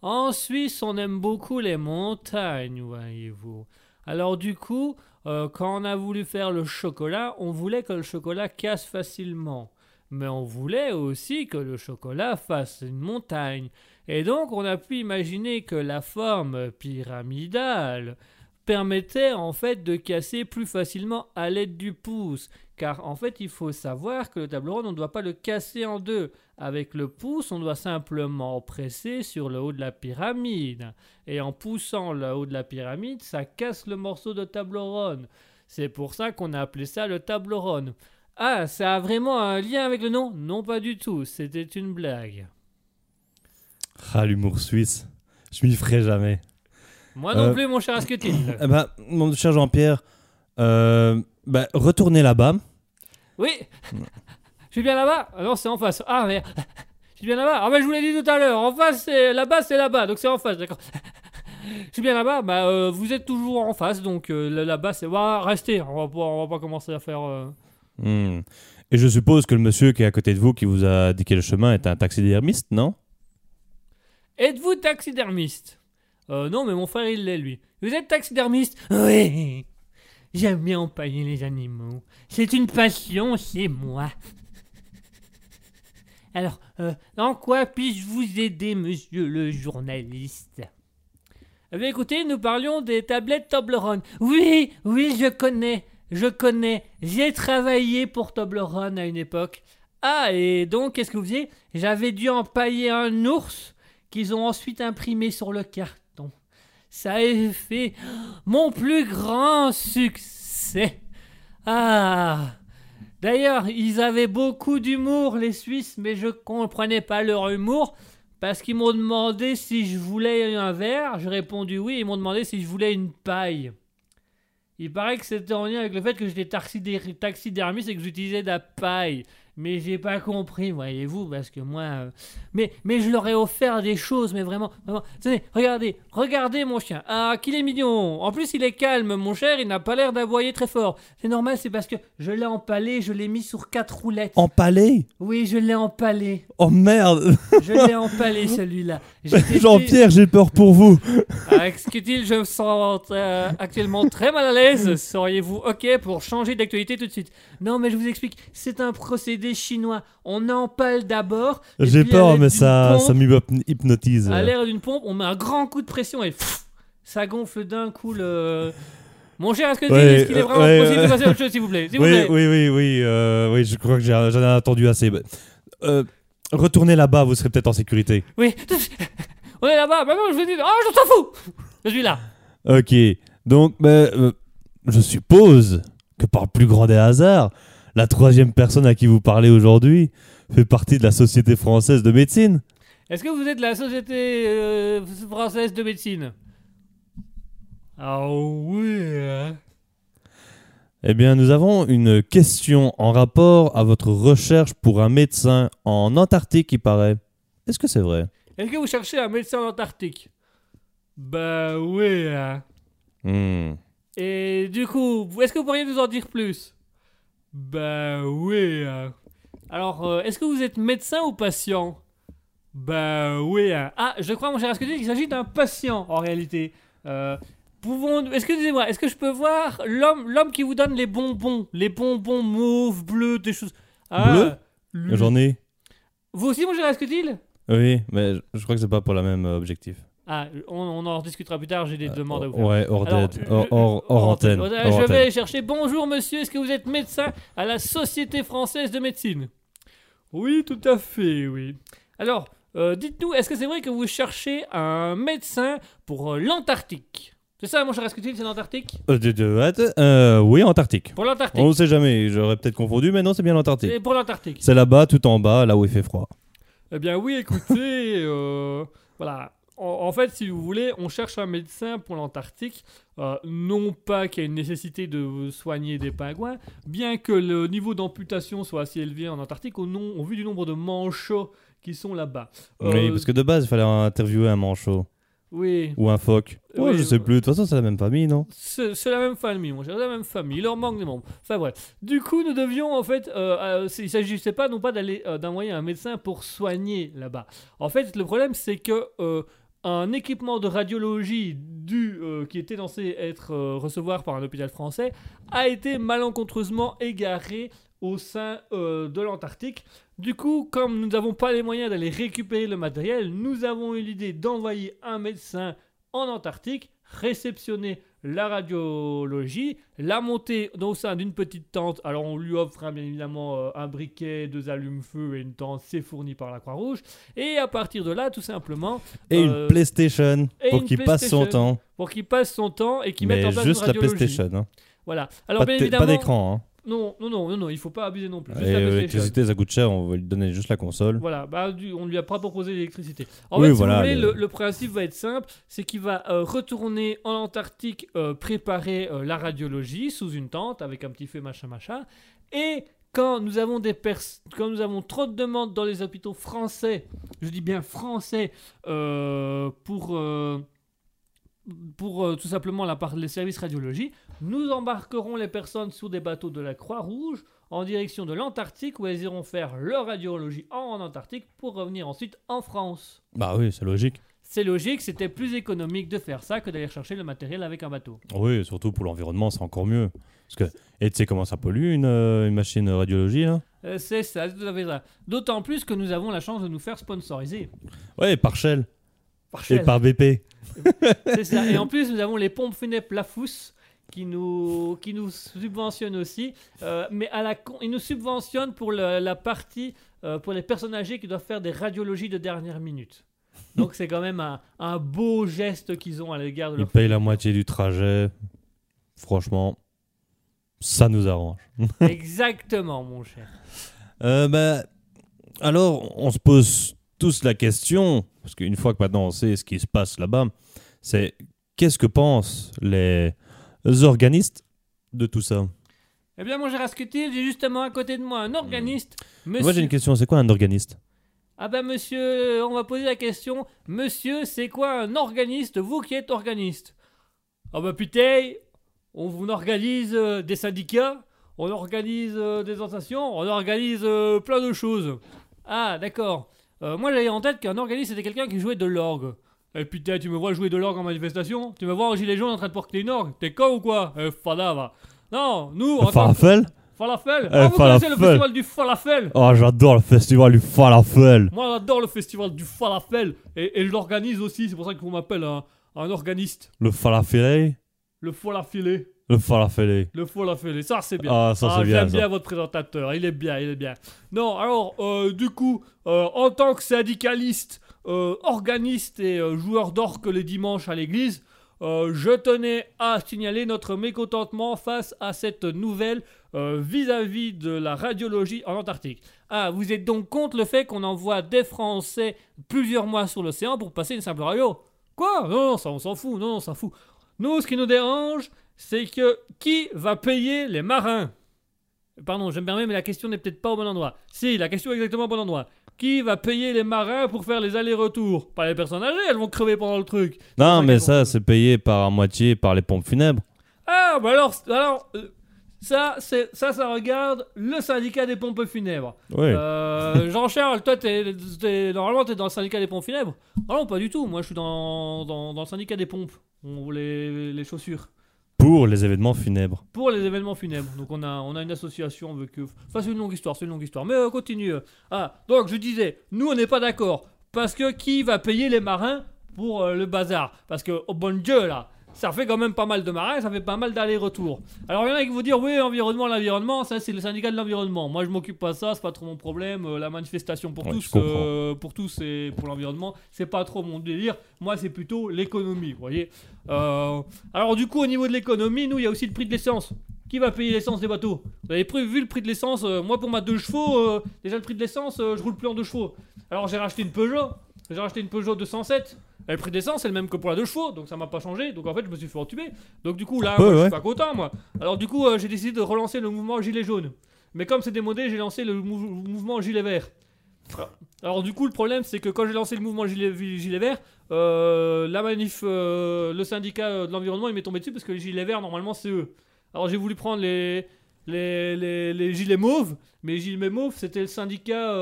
Speaker 1: En Suisse, on aime beaucoup les montagnes, voyez-vous. Alors du coup, euh, quand on a voulu faire le chocolat, on voulait que le chocolat casse facilement. Mais on voulait aussi que le chocolat fasse une montagne. Et donc on a pu imaginer que la forme pyramidale permettait en fait de casser plus facilement à l'aide du pouce. Car en fait, il faut savoir que le tableau on ne doit pas le casser en deux. Avec le pouce, on doit simplement presser sur le haut de la pyramide. Et en poussant le haut de la pyramide, ça casse le morceau de tableau. C'est pour ça qu'on a appelé ça le tableau. Ah, ça a vraiment un lien avec le nom? Non, pas du tout. C'était une blague.
Speaker 2: Ah, l'humour suisse. Je m'y ferai jamais.
Speaker 1: Moi non
Speaker 2: Euh.
Speaker 1: plus, mon cher Asketil.
Speaker 2: Eh ben, mon cher Jean-Pierre, euh, bah, retournez là-bas.
Speaker 1: Oui Je suis bien là-bas? Ah non, c'est en face. Ah merde Je suis bien là-bas? Ah bah je vous l'ai dit tout à l'heure. En face, c'est là-bas, c'est là-bas. Donc c'est en face, d'accord. Je suis bien là-bas? Bah euh, vous êtes toujours en face. Donc euh, là- là-bas, c'est... Bah, restez. On va, pas, on va pas commencer à faire...
Speaker 2: Hmm. Et je suppose que le monsieur qui est à côté de vous, qui vous a indiqué le chemin, est un taxidermiste, non?
Speaker 1: Êtes-vous taxidermiste? Euh non, mais mon frère, il l'est, lui. Vous êtes taxidermiste? Oui J'aime bien empailler les animaux. C'est une passion chez moi. Alors, Euh, en quoi puis-je vous aider, monsieur le journaliste? Eh bien, écoutez, nous parlions des tablettes Toblerone. Oui, oui, je connais, je connais. J'ai travaillé pour Toblerone à une époque. Ah, et donc, qu'est-ce que vous faisiez? J'avais dû empailler un ours qu'ils ont ensuite imprimé sur le carton. Ça a fait mon plus grand succès. Ah D'ailleurs, ils avaient beaucoup d'humour, les Suisses, mais je comprenais pas leur humour. Parce qu'ils m'ont demandé si je voulais un verre, j'ai répondu oui, ils m'ont demandé si je voulais une paille. Il paraît que c'était en lien avec le fait que j'étais taxidermiste et que j'utilisais de la paille. Mais j'ai pas compris, voyez-vous, parce que moi. Euh, mais, mais je leur ai offert des choses, mais vraiment, vraiment. Tenez, regardez, regardez mon chien. Ah, qu'il est mignon. En plus, il est calme, mon cher, il n'a pas l'air d'aboyer très fort. C'est normal, c'est parce que je l'ai empalé, je l'ai mis sur quatre roulettes.
Speaker 2: Empalé?
Speaker 1: Oui, je l'ai empalé.
Speaker 2: Oh merde
Speaker 1: Je l'ai empalé, celui-là.
Speaker 2: Jean-Pierre, j'ai peur pour vous.
Speaker 1: Avec ce qu'il je me sens euh, actuellement très mal à l'aise. Seriez-vous OK pour changer d'actualité tout de suite? Non, mais je vous explique. C'est un procédé des chinois. On empale d'abord.
Speaker 2: J'ai peur, mais ça, ça m'hypnotise.
Speaker 1: À l'air d'une pompe, on met un grand coup de pression et ça gonfle d'un coup le. Mon cher, est-ce que est qu'il est vraiment possible de passer à autre chose, s'il vous plaît,
Speaker 2: oui, oui, oui, oui, euh, oui, je crois que j'en ai, attendu assez. Euh, retournez là-bas, vous serez peut-être en sécurité.
Speaker 1: Oui, on est là-bas. Bah je vais dire, oh, je fous. Je suis là.
Speaker 2: Ok, donc, bah, je suppose que par le plus grand des hasards, la troisième personne à qui vous parlez aujourd'hui fait partie de la Société française de médecine.
Speaker 1: Est-ce que vous êtes de la Société euh, française de médecine? Ah oui. Hein.
Speaker 2: eh bien, nous avons une question en rapport à votre recherche pour un médecin en Antarctique, il paraît. Est-ce que c'est vrai?
Speaker 1: Est-ce que vous cherchez un médecin en Antarctique? Bah oui. Hein.
Speaker 2: Hmm.
Speaker 1: Et du coup, est-ce que vous pourriez nous en dire plus? Bah oui. Hein. Alors, euh, est-ce que vous êtes médecin ou patient? Bah oui. Hein. Ah, je crois, mon cher dis qu'il s'agit d'un patient en réalité? Euh, pouvons. Excusez-moi, est-ce que je peux voir l'homme, l'homme qui vous donne les bonbons, les bonbons mauves, bleus, des choses.
Speaker 2: Ah, Bleu J'en ai.
Speaker 1: Vous aussi, mon cher Asketil
Speaker 2: Oui, mais je crois que c'est pas pour le même euh, objectif.
Speaker 1: Ah, on, en discutera plus tard, j'ai des demandes à vous
Speaker 2: faire. Ouais, hors, antenne.
Speaker 1: je vais chercher. Bonjour monsieur, est-ce que vous êtes médecin à la Société française de médecine? Oui, tout à fait, oui. Alors, euh, dites-nous, est-ce que c'est vrai que vous cherchez un médecin pour euh, l'Antarctique? C'est ça, mon cher Ascutil, c'est l'Antarctique?
Speaker 2: Euh, euh, Oui, Antarctique.
Speaker 1: Pour l'Antarctique.
Speaker 2: On ne sait jamais, j'aurais peut-être confondu, mais non, c'est bien l'Antarctique.
Speaker 1: C'est pour l'Antarctique.
Speaker 2: C'est là-bas, tout en bas, là où il fait froid.
Speaker 1: Eh bien, oui, écoutez, voilà en, fait, si vous voulez, on cherche un médecin pour l'Antarctique. Euh, non pas qu'il y ait une nécessité de soigner des pingouins, bien que le niveau d'amputation soit assez élevé en Antarctique au, vu du nombre de manchots qui sont là-bas.
Speaker 2: oui, euh, parce que de base, il fallait interviewer un manchot.
Speaker 1: Oui.
Speaker 2: Ou un phoque. Ouais, je sais plus. De toute façon, c'est la même famille, non?
Speaker 1: C'est la même famille, mon cher. C'est la même famille. Il leur manque des membres. Enfin, bref. Du coup, nous devions, en fait, euh, il s'agissait pas non pas d'aller d'envoyer un médecin pour soigner là-bas. En fait, le problème, c'est que un équipement de radiologie euh, qui était censé être euh, recevoir par un hôpital français a été malencontreusement égaré au sein euh, de l'Antarctique. Du coup, comme nous n'avons pas les moyens d'aller récupérer le matériel, nous avons eu l'idée d'envoyer un médecin en Antarctique réceptionner la radiologie, la monter au sein d'une petite tente. Alors on lui offre hein, bien évidemment euh, un briquet, deux allumes-feu et une tente, c'est fourni par la Croix-Rouge. Et à partir de là, tout simplement...
Speaker 2: Et une euh, PlayStation pour qu'il passe son temps.
Speaker 1: Pour qu'il passe son temps et qu'il mette en place
Speaker 2: juste
Speaker 1: la
Speaker 2: PlayStation. Hein.
Speaker 1: Voilà. Alors bien évidemment...
Speaker 2: Pas d'écran. Hein.
Speaker 1: Non, non, non, non, non, il faut pas abuser non plus.
Speaker 2: L'électricité, ça coûte cher, on va lui donner juste la console.
Speaker 1: Voilà, bah, on lui a pas proposé l'électricité. En fait, si vous voulez, le, principe va être simple, c'est qu'il va euh, retourner en Antarctique euh, préparer euh, la radiologie sous une tente avec un petit feu machin machin. Et quand nous avons des quand nous avons trop de demandes dans les hôpitaux français, je dis bien français, pour pour tout simplement la part les services radiologie, nous embarquerons les personnes sur des bateaux de la Croix-Rouge en direction de l'Antarctique où elles iront faire leur radiologie en Antarctique pour revenir ensuite en France.
Speaker 2: Bah oui, c'est logique.
Speaker 1: c'est logique, c'était plus économique de faire ça que d'aller chercher le matériel avec un bateau.
Speaker 2: Oui, surtout pour l'environnement, c'est encore mieux. Parce que, et tu sais comment ça pollue une, euh, une machine radiologie là?
Speaker 1: Euh, C'est ça, tout à fait ça. D'autant plus que nous avons la chance de nous faire sponsoriser.
Speaker 2: Ouais, par Shell. Par Shell. Et par BP.
Speaker 1: c'est ça. Et en plus, nous avons les pompes funèbres Lafousse qui nous, qui nous subventionnent aussi. Euh, mais à la ils nous subventionnent pour la, partie, pour les personnes âgées qui doivent faire des radiologies de dernière minute. Donc c'est quand même un, un beau geste qu'ils ont à l'égard de
Speaker 2: leur Ils payent la moitié du trajet. Franchement, ça nous arrange.
Speaker 1: Exactement, mon cher.
Speaker 2: Euh, ben, alors, on se pose tous la question, parce qu'une fois que maintenant on sait ce qui se passe là-bas, c'est qu'est-ce que pensent les organistes de tout ça
Speaker 1: Eh bien, mon cher Ascutil, j'ai justement à côté de moi un organiste.
Speaker 2: Moi, j'ai une question c'est quoi un organiste?
Speaker 1: Ah ben monsieur, on va poser la question, monsieur, c'est quoi un organiste, vous qui êtes organiste? Ah ben putain, on vous organise euh, des syndicats, on organise euh, des associations, on organise euh, plein de choses. Ah d'accord. moi j'avais en tête qu'un organiste c'était quelqu'un qui jouait de l'orgue. Eh putain, tu me vois jouer de l'orgue en manifestation? Tu me vois en gilet jaune en train de porter une orgue? T'es con ou quoi? Eh fada va. Non, nous...
Speaker 2: En Farfel
Speaker 1: Falafel? Eh, vous connaissez le festival du falafel?
Speaker 2: Oh, j'adore le festival du falafel.
Speaker 1: Moi, j'adore le festival du falafel. Et, et je l'organise aussi, c'est pour ça qu'on m'appelle un, un, organiste.
Speaker 2: Le falafel?
Speaker 1: Le falafel.
Speaker 2: Le falafel.
Speaker 1: Le falafel. Ça c'est bien.
Speaker 2: Ah, ça c'est ah,
Speaker 1: bien. J'aime bien votre présentateur, il est bien, il est bien. Non, alors, euh, du coup, euh, en tant que syndicaliste, euh, organiste et joueur d'orque les dimanches à l'église, je tenais à signaler notre mécontentement face à cette nouvelle euh, vis-à-vis de la radiologie en Antarctique. Ah, vous êtes donc contre le fait qu'on envoie des Français plusieurs mois sur l'océan pour passer une simple radio? Quoi? Non, ça on s'en fout, non, on s'en fout. Nous, ce qui nous dérange, c'est que qui va payer les marins? Pardon, je me permets, mais la question n'est peut-être pas au bon endroit. Si, la question est exactement au bon endroit. Qui va payer les marins pour faire les allers-retours Pas les personnes âgées, elles vont crever pendant le truc.
Speaker 2: Non, mais ça, c'est payé par moitié par les pompes funèbres.
Speaker 1: Ah, bah alors, alors euh, ça, c'est, ça, ça regarde le syndicat des pompes funèbres. Euh, Jean-Charles, toi, t'es, normalement, t'es dans le syndicat des pompes funèbres Ah non, pas du tout. Moi, je suis dans, dans, le syndicat des pompes. On, les, les chaussures.
Speaker 2: Pour les événements funèbres.
Speaker 1: Pour les événements funèbres. Donc on a, une association avec. Enfin, c'est une longue histoire, c'est une longue histoire. Mais euh, continue. Ah, donc je disais, nous on n'est pas d'accord. Parce que qui va payer les marins pour euh, le bazar? Parce que, oh bon Dieu là, ça fait quand même pas mal de marins, ça fait pas mal d'allers-retours. Alors il y en a qui vont dire oui, environnement, l'environnement, ça c'est le syndicat de l'environnement. Moi je m'occupe pas de ça, c'est pas trop mon problème. Euh, la manifestation pour tous, euh, pour tous et pour l'environnement, c'est pas trop mon délire. Moi c'est plutôt l'économie, vous voyez. Euh, alors du coup au niveau de l'économie, nous il y a aussi le prix de l'essence. Qui va payer l'essence des bateaux? Vous avez vu le prix de l'essence? Moi pour ma deux chevaux, déjà le prix de l'essence, je roule plus en deux chevaux. Alors j'ai racheté une Peugeot. J'ai racheté une Peugeot 207. Le prix d'essence c'est le même que pour la deux chevaux, donc ça m'a pas changé. Donc en fait, je me suis fait entuber. Donc du coup, là, je suis pas content, moi. Alors du coup, euh, j'ai décidé de relancer le mouvement gilet jaune. Mais comme c'est démodé, j'ai lancé le mouvement gilet vert. Alors du coup, le problème, c'est que quand j'ai lancé le mouvement gilet, gilet vert, euh, la manif, euh, le syndicat de l'environnement, il m'est tombé dessus parce que les gilets verts, normalement, c'est eux. Alors j'ai voulu prendre les, les, les, les, gilets mauves, mais les gilets mauves, c'était le syndicat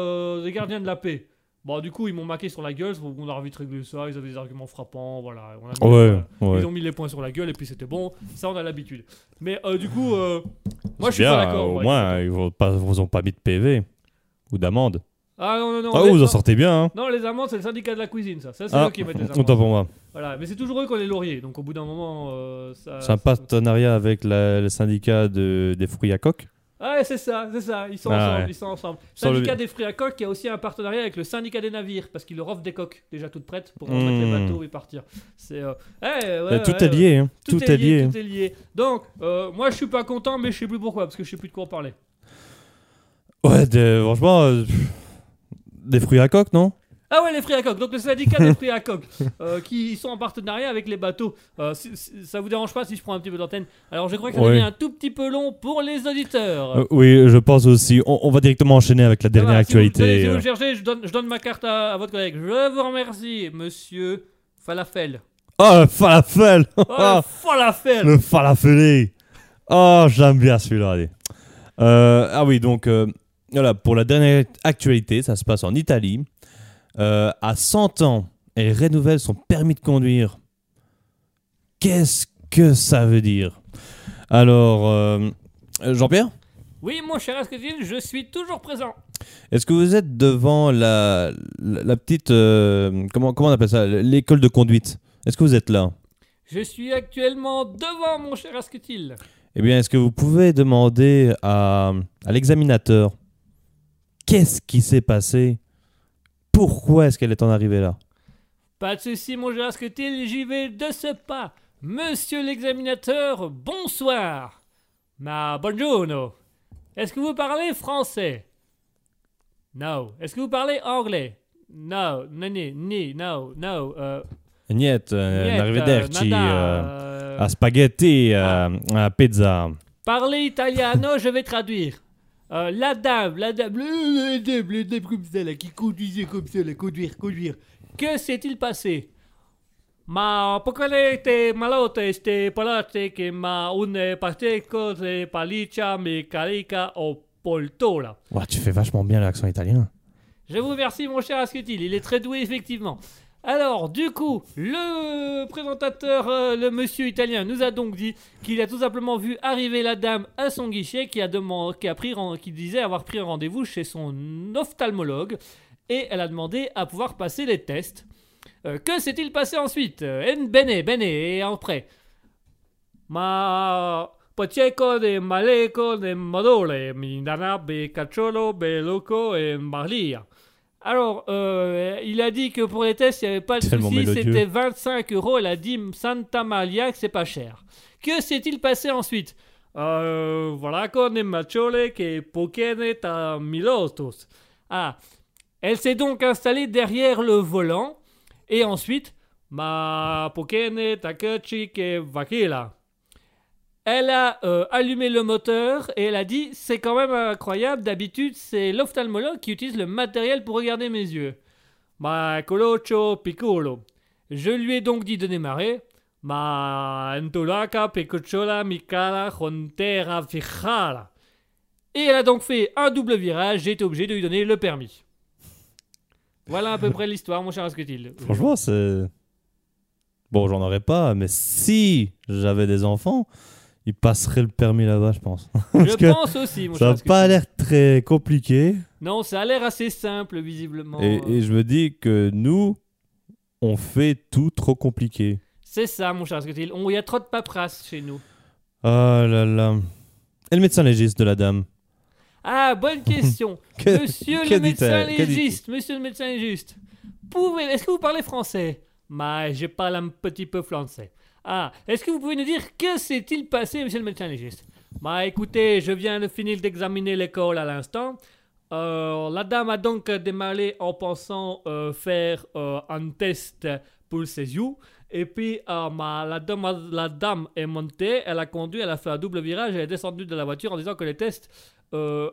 Speaker 1: des gardiens de la paix. Bon, du coup, ils m'ont maqué sur la gueule, on a vite réglé ça, ils avaient des arguments frappants, voilà. Ils ont mis les points sur la gueule et puis c'était bon, ça on a l'habitude. Mais euh, du coup, euh, moi je suis pas d'accord.
Speaker 2: Au moins, ils vous, pas, vous ont pas mis de PV ou d'amende.
Speaker 1: Ah non, non, non.
Speaker 2: Ah, vous en sortez bien. Hein.
Speaker 1: Non, les amendes, c'est le syndicat de la cuisine, ça. Ça, c'est ah, eux qui mettent les amendes.
Speaker 2: Autant pour moi.
Speaker 1: Voilà, mais c'est toujours eux qui ont les lauriers, donc au bout d'un moment, euh, ça.
Speaker 2: C'est un partenariat avec le syndicat de, des fruits à coque
Speaker 1: ah, c'est ça, c'est ça. Ils sont ah, ensemble, ils sont ensemble. Syndicat des fruits à coque qui a aussi un partenariat avec le syndicat des navires parce qu'il leur offre des coques déjà toutes prêtes pour remettre les hmm. bateaux et partir. C'est euh,
Speaker 2: ouais, tout, est lié, hein. tout, est lié,
Speaker 1: tout est lié. Donc, euh, moi je suis pas content, mais je sais plus pourquoi parce que je sais plus de quoi parler.
Speaker 2: Ouais, franchement, euh, des fruits à coque, non?
Speaker 1: Ah ouais, les fruits à coque. Donc le syndicat des fruits à coque, euh, qui sont en partenariat avec les bateaux. Euh, ça vous dérange pas si je prends un petit peu d'antenne Alors je crois que ça devient un tout petit peu long pour les auditeurs.
Speaker 2: Euh, oui, je pense aussi. On, va directement enchaîner avec la dernière actualité.
Speaker 1: Si vous, cherchez, je donne, je donne, ma carte à, votre collègue. Je vous remercie, monsieur Falafel.
Speaker 2: Oh, falafel
Speaker 1: oh, le falafel
Speaker 2: Le falafelé Oh, j'aime bien celui-là. ah oui, donc, voilà, pour la dernière actualité, ça se passe en Italie. Euh, à 100 ans elle renouvelle son permis de conduire. Qu'est-ce que ça veut dire? Alors, euh, Jean-Pierre?
Speaker 1: Oui, mon cher Asketil, je suis toujours présent.
Speaker 2: Est-ce que vous êtes devant la, la, petite... euh, comment, comment on appelle ça? L'école de conduite. Est-ce que vous êtes là?
Speaker 1: Je suis actuellement devant, mon cher Asketil.
Speaker 2: Eh bien, est-ce que vous pouvez demander à, à l'examinateur qu'est-ce qui s'est passé? Pourquoi est-ce qu'elle est en arrivée là?
Speaker 1: Pas de souci, mon cher Asketil, j'y vais de ce pas. Monsieur l'examinateur, bonsoir. Ma buongiorno. Est-ce que vous parlez français? Non. Est-ce que vous parlez anglais? Non. Ni, ni, no, no. Euh,
Speaker 2: Niet, euh,
Speaker 1: niet,
Speaker 2: arrivederci,
Speaker 1: euh, nada,
Speaker 2: euh,
Speaker 1: euh,
Speaker 2: à spaghetti, à pizza.
Speaker 1: Parlez italiano, je vais traduire. Euh, la dame, la dame, la dame, la dame comme ça, là, qui conduisait comme ça, là, conduire, conduire. Que s'est-il passé? Ma pocolete malote este palate che ma un parteco de palicia me carica o poltola.
Speaker 2: Ouah, tu fais vachement bien l'accent italien.
Speaker 1: Je vous remercie, mon cher Asketil. Il est très doué, effectivement. Alors, du coup, le présentateur, euh, le monsieur italien, nous a donc dit qu'il a tout simplement vu arriver la dame à son guichet qui, a demandé, qui, a qui disait avoir pris un rendez-vous chez son ophtalmologue et elle a demandé à pouvoir passer les tests. Euh, que s'est-il passé ensuite? Euh, En bene, bene, et après Ma Pacheco de Maleco de Madole, Mindana, be Cacciolo, be Loco et Marlia. Alors, euh, il a dit que pour les tests, il n'y avait pas de souci, c'était 25 euros. Elle a dit Santa Maria que c'est pas cher. Que s'est-il passé ensuite? Euh, Voilà, con e Machole que Pokene ta Milotos? Ah, elle s'est donc installée derrière le volant et ensuite, ma Pokene Takachi que Vakila. Elle a euh, allumé le moteur et elle a dit C'est quand même incroyable, d'habitude c'est l'ophtalmologue qui utilise le matériel pour regarder mes yeux. Ma colocho piccolo. Je lui ai donc dit de démarrer. Ma entolaca picciola micala jontera fijala. Et elle a donc fait un double virage, j'ai été obligé de lui donner le permis. Voilà à peu près l'histoire, mon cher Asketil.
Speaker 2: Franchement, c'est. Bon, j'en aurais pas, mais si j'avais des enfants, ils passeraient le permis là-bas, je pense.
Speaker 1: Je pense aussi, mon
Speaker 2: ça
Speaker 1: cher
Speaker 2: n'a
Speaker 1: Asketil.
Speaker 2: pas l'air très compliqué.
Speaker 1: Non, ça a l'air assez simple, visiblement.
Speaker 2: Et, et je me dis que nous, on fait tout trop compliqué.
Speaker 1: C'est ça, mon cher. On- Il y a trop de paperasse chez nous.
Speaker 2: Ah là là. Et le médecin légiste de la dame
Speaker 1: Ah, bonne question.
Speaker 2: Que-
Speaker 1: Monsieur
Speaker 2: que
Speaker 1: le médecin légiste, monsieur le médecin légiste, pouvez, est-ce que vous parlez français? Mais je parle un petit peu français. Ah, est-ce que vous pouvez nous dire que s'est-il passé, monsieur le médecin légiste? Bah écoutez, je viens de finir d'examiner l'école à l'instant. Euh, la dame a donc démarré en pensant euh, faire euh, un test pour ses yeux. Et puis, ma- la, dame, la dame est montée, elle a conduit, elle a fait un double virage, elle est descendue de la voiture en disant que les tests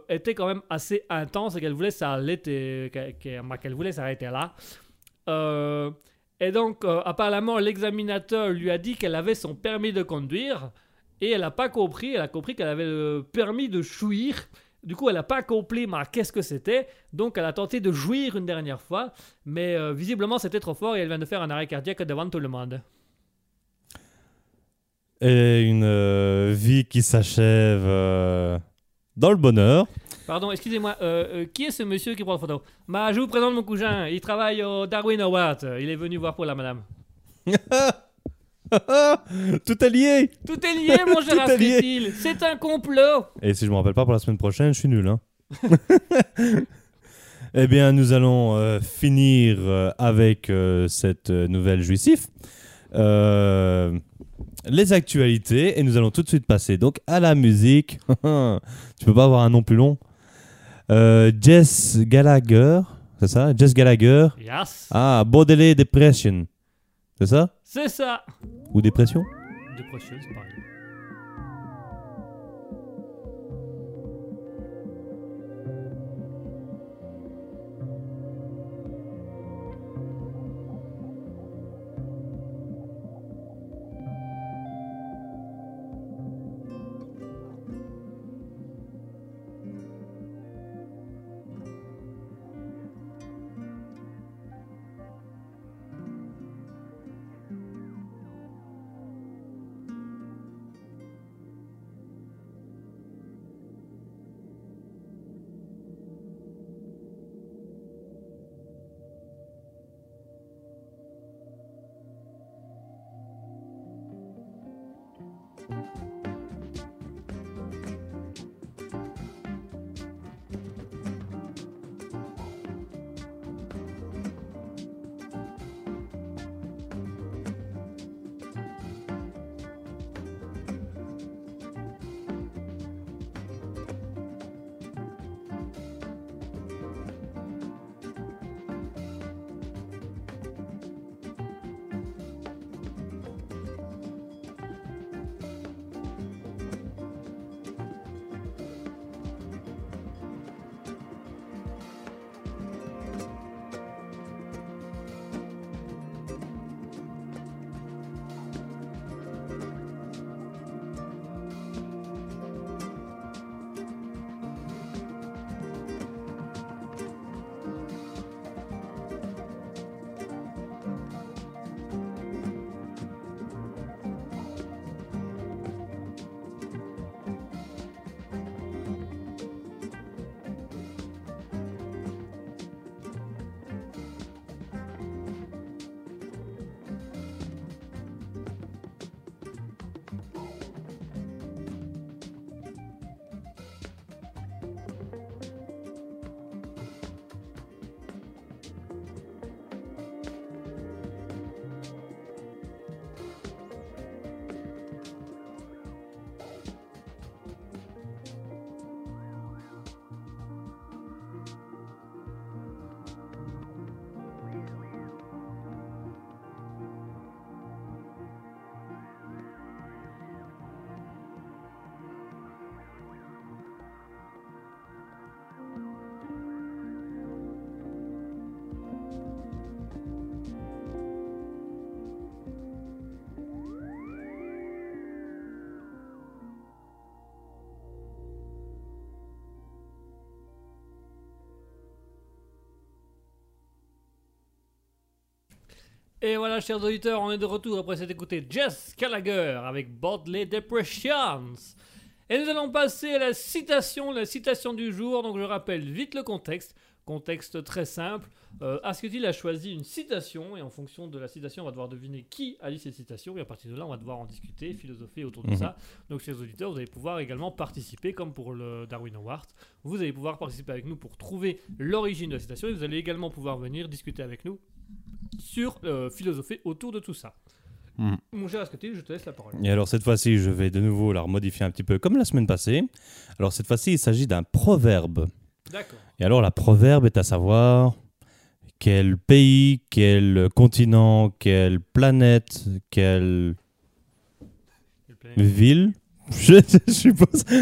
Speaker 1: était quand même assez intense et qu'elle voulait s'arrêter, que- que- qu'elle voulait s'arrêter là. Et donc, euh, apparemment, l'examinateur lui a dit qu'elle avait son permis de conduire et elle n'a pas compris. Elle a compris qu'elle avait le permis de jouir. Du coup, elle n'a pas compris qu'est-ce que c'était? Donc, elle a tenté de jouir une dernière fois, mais euh, visiblement, c'était trop fort et elle vient de faire un arrêt cardiaque devant tout le monde.
Speaker 2: Et une euh, vie qui s'achève dans le bonheur.
Speaker 1: Pardon, excusez-moi, euh, euh, qui est ce monsieur qui prend la photo bah, Je vous présente mon cousin, il travaille au Darwin Award, il est venu voir pour la madame.
Speaker 2: Tout est lié
Speaker 1: Tout est lié, mon cher
Speaker 2: Tout est lié.
Speaker 1: Asketil, c'est un complot
Speaker 2: Et si je me rappelle pas pour la semaine prochaine, je suis nul. Hein. eh bien, nous allons euh, finir avec cette nouvelle. Euh, les actualités et nous allons tout de suite passer donc à la musique. tu peux pas avoir un nom plus long. Euh, Jess Gallagher, c'est ça? Jess Gallagher.
Speaker 1: Yes,
Speaker 2: Ah, Baudelaire Depression. C'est ça?
Speaker 1: C'est ça
Speaker 2: Ou dépression?
Speaker 1: Prochaine, c'est pareil. Et voilà, chers auditeurs, on est de retour après s'être écouté Jess Gallagher avec Bodley Depressions. Et nous allons passer à la citation, la citation du jour. Donc je rappelle vite le contexte. Contexte très simple. Euh, Asketil a choisi une citation et en fonction de la citation, on va devoir deviner qui a dit cette citation. Et à partir de là, on va devoir en discuter, philosopher autour de
Speaker 2: Mhm.
Speaker 1: ça. Donc, chers auditeurs, vous allez pouvoir également participer, comme pour le Darwin Award. Vous allez pouvoir participer avec nous pour trouver l'origine de la citation et vous allez également pouvoir venir discuter avec nous sur euh, philosopher autour de tout ça.
Speaker 2: Mhm.
Speaker 1: Mon cher Asketil, je te laisse la parole.
Speaker 2: Et alors cette fois-ci, je vais de nouveau la remodifier un petit peu comme la semaine passée. Alors cette fois-ci, il s'agit d'un proverbe.
Speaker 1: D'accord.
Speaker 2: Et alors la proverbe est à savoir quel pays, quel continent, quelle planète, quelle
Speaker 1: planète?
Speaker 2: ville, je, je suppose.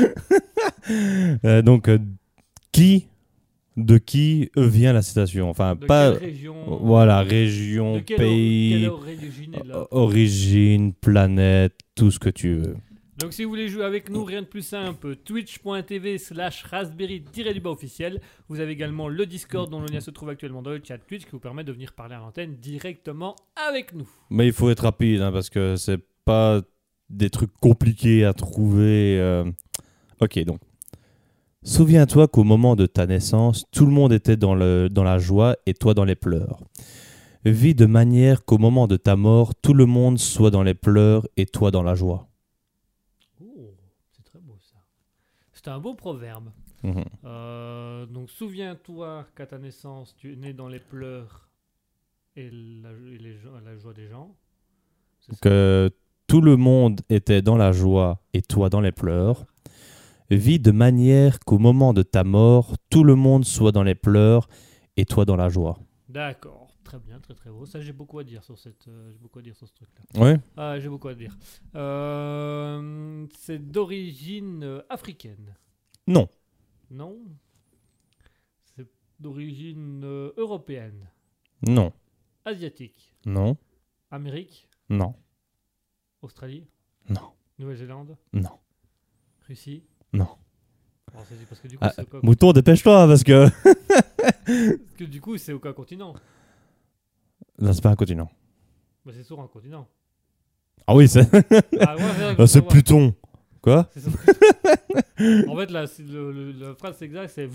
Speaker 2: Euh, donc euh, qui, de qui vient la citation? Enfin
Speaker 1: De
Speaker 2: pas,
Speaker 1: quelle région
Speaker 2: voilà, région,
Speaker 1: de quelle,
Speaker 2: pays,
Speaker 1: quelle origine,
Speaker 2: planète, tout ce que tu veux.
Speaker 1: Donc si vous voulez jouer avec nous, rien de plus simple, twitch.tv slash raspberry-du-bas officiel. Vous avez également le Discord dont le lien se trouve actuellement dans le chat Twitch qui vous permet de venir parler à l'antenne directement avec nous.
Speaker 2: Mais il faut être rapide hein, parce que c'est pas des trucs compliqués à trouver. euh. Ok, donc. Souviens-toi qu'au moment de ta naissance, tout le monde était dans, le, dans la joie et toi dans les pleurs. Vis de manière qu'au moment de ta mort, tout le monde soit dans les pleurs et toi dans la joie.
Speaker 1: Oh, c'est très beau ça. C'est un beau proverbe.
Speaker 2: Mhm.
Speaker 1: Euh, donc souviens-toi qu'à ta naissance, tu es né dans les pleurs et la, et les gens- la joie des gens.
Speaker 2: Que tout le monde était dans la joie et toi dans les pleurs. Vis de manière qu'au moment de ta mort, tout le monde soit dans les pleurs et toi dans la joie.
Speaker 1: D'accord, très bien, très très beau. Ça j'ai beaucoup à dire sur cette, euh, j'ai beaucoup à dire sur ce truc-là.
Speaker 2: Ouais.
Speaker 1: Ah, j'ai beaucoup à dire. Euh, c'est d'origine euh, africaine.
Speaker 2: Non.
Speaker 1: Non C'est d'origine européenne,
Speaker 2: Non.
Speaker 1: asiatique,
Speaker 2: Non.
Speaker 1: Amérique,
Speaker 2: Non.
Speaker 1: Australie,
Speaker 2: Non.
Speaker 1: Nouvelle-Zélande,
Speaker 2: Non.
Speaker 1: Russie.
Speaker 2: Non.
Speaker 1: Parce que du coup,
Speaker 2: Ah, Mouton, dépêche-toi parce que.
Speaker 1: parce que du coup, c'est aucun continent.
Speaker 2: Non, c'est pas un continent.
Speaker 1: Bah, c'est sur un continent.
Speaker 2: Ah oui, c'est
Speaker 1: Ah, ouais,
Speaker 2: Ah, c'est. Pluton. Quoi
Speaker 1: en fait, la, c'est le- le- la phrase exacte, c'est.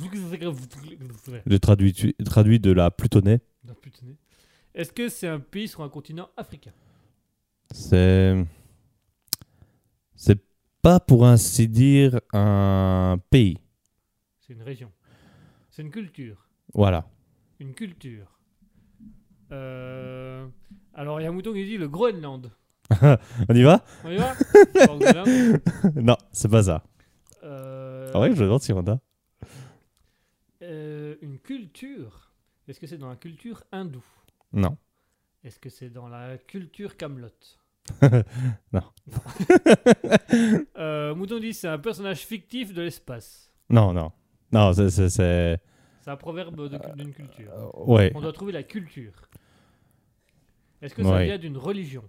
Speaker 2: J'ai traduit, traduit de la Plutonais.
Speaker 1: Non, putain. Est-ce que c'est un pays sur un continent africain?
Speaker 2: C'est. C'est pas pour ainsi dire un pays.
Speaker 1: C'est une région. C'est une culture.
Speaker 2: Voilà.
Speaker 1: Une culture. Euh, alors, il y a un mouton qui dit le Groenland.
Speaker 2: On y va?
Speaker 1: On y va?
Speaker 2: Non, c'est pas ça.
Speaker 1: Euh,
Speaker 2: Ah ouais, je demande si on a.
Speaker 1: euh, une culture. Est-ce que c'est dans la culture hindoue?
Speaker 2: Non.
Speaker 1: Est-ce que c'est dans la culture Camelot
Speaker 2: Non.
Speaker 1: euh, Mouton dit c'est un personnage fictif de l'espace.
Speaker 2: Non, non. Non, c'est- c'est.
Speaker 1: un proverbe d'une culture.
Speaker 2: euh, Ouais.
Speaker 1: On doit trouver la culture. Est-ce que ça
Speaker 2: Ouais.
Speaker 1: vient d'une religion?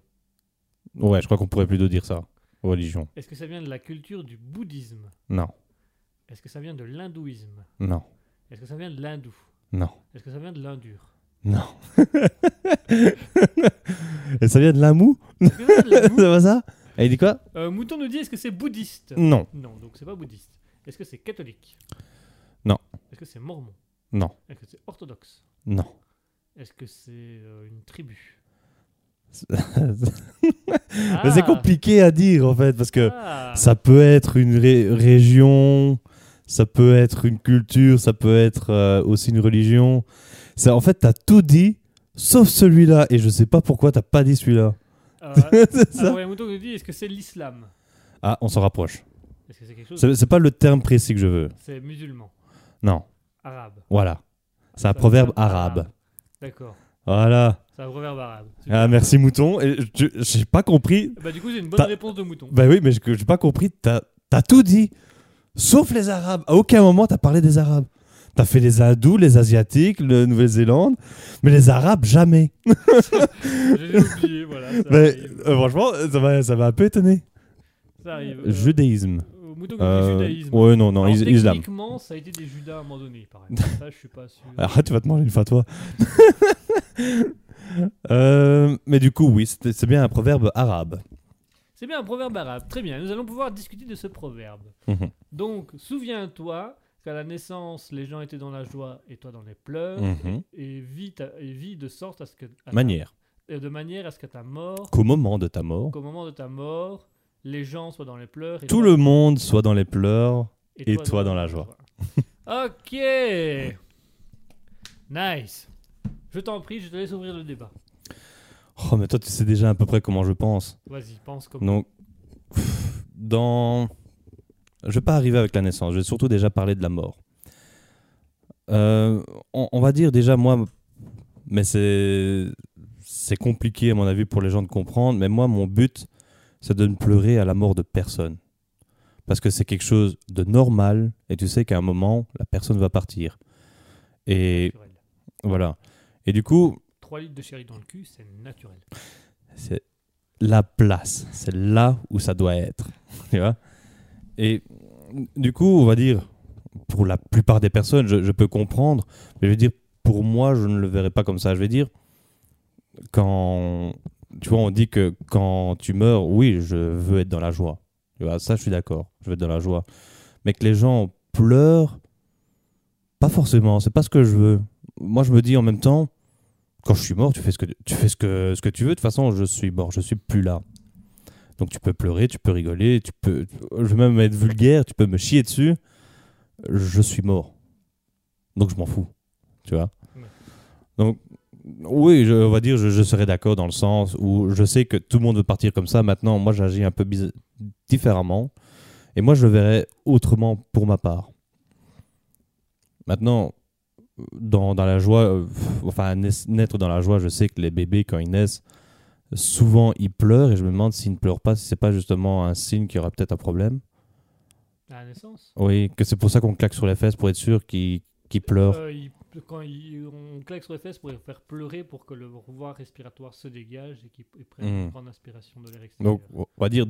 Speaker 2: Ouais, je crois qu'on pourrait plutôt dire ça. Religion.
Speaker 1: Est-ce que ça vient de la culture du bouddhisme?
Speaker 2: Non.
Speaker 1: Est-ce que ça vient de l'hindouisme?
Speaker 2: Non.
Speaker 1: Est-ce que ça vient de l'hindou?
Speaker 2: Non.
Speaker 1: Est-ce que ça vient de l'indur
Speaker 2: Non. Et ça vient de l'amou C'est pas ça? Et il dit quoi?
Speaker 1: Euh, Mouton nous dit est-ce que c'est bouddhiste?
Speaker 2: Non.
Speaker 1: Non, donc c'est pas bouddhiste. Est-ce que c'est catholique?
Speaker 2: Non.
Speaker 1: Est-ce que c'est mormon?
Speaker 2: Non.
Speaker 1: Est-ce que c'est orthodoxe?
Speaker 2: Non.
Speaker 1: Est-ce que c'est euh, une tribu?
Speaker 2: Mais
Speaker 1: Ah.
Speaker 2: c'est compliqué à dire en fait, parce que
Speaker 1: Ah.
Speaker 2: ça peut être une ré- région, ça peut être une culture, ça peut être euh, aussi une religion. C'est en fait, t'as tout dit, sauf celui-là, et je sais pas pourquoi t'as pas dit celui-là.
Speaker 1: Euh,
Speaker 2: c'est ça
Speaker 1: alors, il y a un mouton qui nous dit est-ce que c'est l'islam
Speaker 2: Ah, on s'en rapproche.
Speaker 1: Est-ce que c'est quelque chose
Speaker 2: C'est c'est pas le terme précis que je veux.
Speaker 1: C'est musulman,
Speaker 2: Non,
Speaker 1: arabe.
Speaker 2: voilà. C'est un
Speaker 1: Ça
Speaker 2: proverbe arabe.
Speaker 1: D'accord.
Speaker 2: Voilà.
Speaker 1: C'est un proverbe arabe.
Speaker 2: Ah, merci mouton. Et je- j'ai pas compris.
Speaker 1: Bah, du coup, c'est une bonne
Speaker 2: T'as-
Speaker 1: réponse de mouton.
Speaker 2: Bah oui, mais je- j'ai pas compris. T'as as tout dit, sauf les Arabes. À aucun moment t'as parlé des Arabes. T'as fait les hindous, les asiatiques, le Nouvelle-Zélande, mais les Arabes jamais.
Speaker 1: J'ai oublié, voilà. Ça
Speaker 2: Mais euh, franchement, ça m'a ça m'a un peu étonné.
Speaker 1: Ça arrive. Euh,
Speaker 2: Judaïsme.
Speaker 1: euh, judaïsme.
Speaker 2: ouais, non, non,
Speaker 1: Alors,
Speaker 2: is- islam.
Speaker 1: Techniquement, ça a été des Judas à un moment donné, pareil. Ça, je suis pas sûr.
Speaker 2: Arrête, tu vas te manger une fatwa. Euh, mais du coup, oui, c'est c'est bien un proverbe arabe.
Speaker 1: C'est bien un proverbe arabe. Très bien. Nous allons pouvoir discuter de ce proverbe.
Speaker 2: Mhm.
Speaker 1: Donc, souviens-toi qu'à la naissance, les gens étaient dans la joie et toi dans les pleurs.
Speaker 2: Mhm.
Speaker 1: Et, vis ta- et vis de sorte à ce que. à ta-
Speaker 2: Manière.
Speaker 1: et de manière à ce qu'à ta mort,
Speaker 2: Qu'au moment de ta mort,
Speaker 1: qu'au moment de ta mort, les gens soient dans les pleurs. Et
Speaker 2: tout
Speaker 1: toi-
Speaker 2: le monde soit dans les pleurs. et toi dans la
Speaker 1: ok. Nice. Je t'en prie, je te laisse ouvrir le débat.
Speaker 2: Oh, mais toi, tu sais déjà à peu près comment je pense.
Speaker 1: Vas-y, pense comme.
Speaker 2: Donc, pff, dans. Je vais pas arriver avec la naissance, je vais surtout déjà parler de la mort. Euh, on, on va dire déjà, moi, mais c'est. Compliqué à mon avis pour les gens de comprendre, mais moi, mon but, c'est de ne pleurer à la mort de personne. Parce que c'est quelque chose de normal, et tu sais qu'à un moment, la personne va partir. Et
Speaker 1: naturel.
Speaker 2: voilà. Et du coup,
Speaker 1: 3 litres de chéri dans le cul, c'est naturel.
Speaker 2: c'est la place, c'est là où ça doit être, tu vois? Et du coup, on va dire, pour la plupart des personnes, je, peux comprendre, mais je veux dire, pour moi, je ne le verrai pas comme ça. Je vais dire, quand, tu vois, on dit que quand tu meurs, oui, je veux être dans la joie. Ça, je suis d'accord, je veux être dans la joie. Mais que les gens pleurent, pas forcément, c'est pas ce que je veux. Moi, je me dis en même temps, quand je suis mort, tu fais ce que tu fais ce que ce que tu veux. De toute façon, je suis mort, je suis plus là. Donc tu peux pleurer, tu peux rigoler, tu peux, je vais même être vulgaire, tu peux me chier dessus. Je suis mort. Donc je m'en fous, tu vois. Donc oui, je, on va dire, je, je serais d'accord dans le sens où je sais que tout le monde veut partir comme ça. Maintenant, moi, j'agis un peu différemment, et moi, je le verrais autrement pour ma part. Maintenant, dans, dans la joie, euh, enfin naître dans la joie, je sais que les bébés quand ils naissent, souvent ils pleurent et je me demande s'ils ne pleurent pas, si c'est pas justement un signe qu'il y aurait peut-être un problème.
Speaker 1: À la naissance
Speaker 2: Oui, que c'est pour ça qu'on claque sur les fesses pour être sûr qu'ils pleurent.
Speaker 1: Euh, il- Quand il- on claque sur les fesses pour faire pleurer pour que le voie respiratoire se dégage et qu'ils ils prennent
Speaker 2: Mhm.
Speaker 1: une aspiration de l'air extérieur.
Speaker 2: Donc on va dire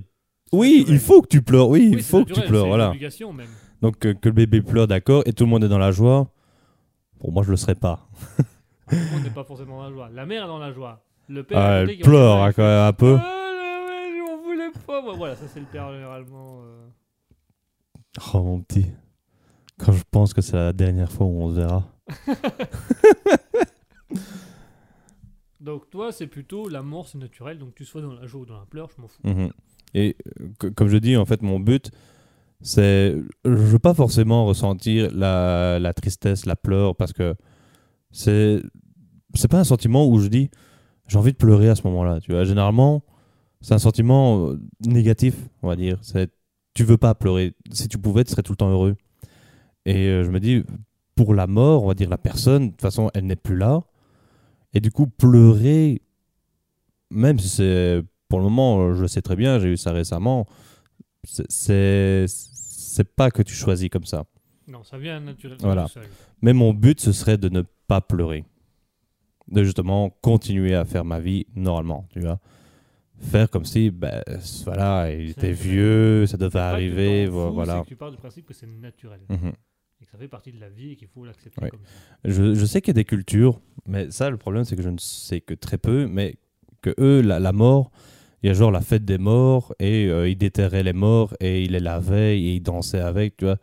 Speaker 2: oui, il faut que tu pleures, oui, il faut que tu pleures, voilà.
Speaker 1: même.
Speaker 2: Donc que, que le bébé pleure, d'accord, et tout le monde est dans la joie. Pour moi, je le serais pas.
Speaker 1: Tout le monde n'est pas forcément dans la joie. La mère est dans la joie. Le père.
Speaker 2: Ah, elle pleure hein, quand même un peu.
Speaker 1: Ah, m'en voulais pas. moi. Voilà, ça c'est le père généralement. euh.
Speaker 2: Oh mon petit. Quand je pense que c'est la dernière fois où on se verra.
Speaker 1: Donc toi, c'est plutôt la mort, c'est naturel. Donc tu sois dans la joie ou dans la pleure, je m'en fous.
Speaker 2: Mhm. Et comme je dis, en fait, mon but, c'est. Je veux pas forcément ressentir la, la tristesse, la pleure, parce que c'est. C'est pas un sentiment où je dis j'ai envie de pleurer à ce moment-là. Tu vois, généralement, c'est un sentiment euh, négatif, on va dire. C'est tu veux pas pleurer. Si tu pouvais, tu serais tout le temps heureux. Et euh, je me dis, pour la mort, on va dire la personne, de toute façon, elle n'est plus là. Et du coup, pleurer, même si c'est pour le moment, je le sais très bien, j'ai eu ça récemment, c'est c'est pas que tu choisis comme ça.
Speaker 1: Non, ça vient naturellement.
Speaker 2: Voilà. Mais mon but, ce serait de ne pas pleurer. De justement continuer à faire ma vie normalement, tu vois. Faire comme si, ben, voilà, il était vieux, ça devait arriver, voilà.
Speaker 1: Tu pars du principe que c'est naturel. Mhm et que ça fait partie de la vie et qu'il faut l'accepter comme ça.
Speaker 2: Je, je sais qu'il y a des cultures, mais ça, le problème, c'est que je ne sais que très peu, mais que eux, la, mort, il y a genre la fête des morts et euh, ils déterraient les morts et ils les lavaient et ils dansaient avec, tu vois.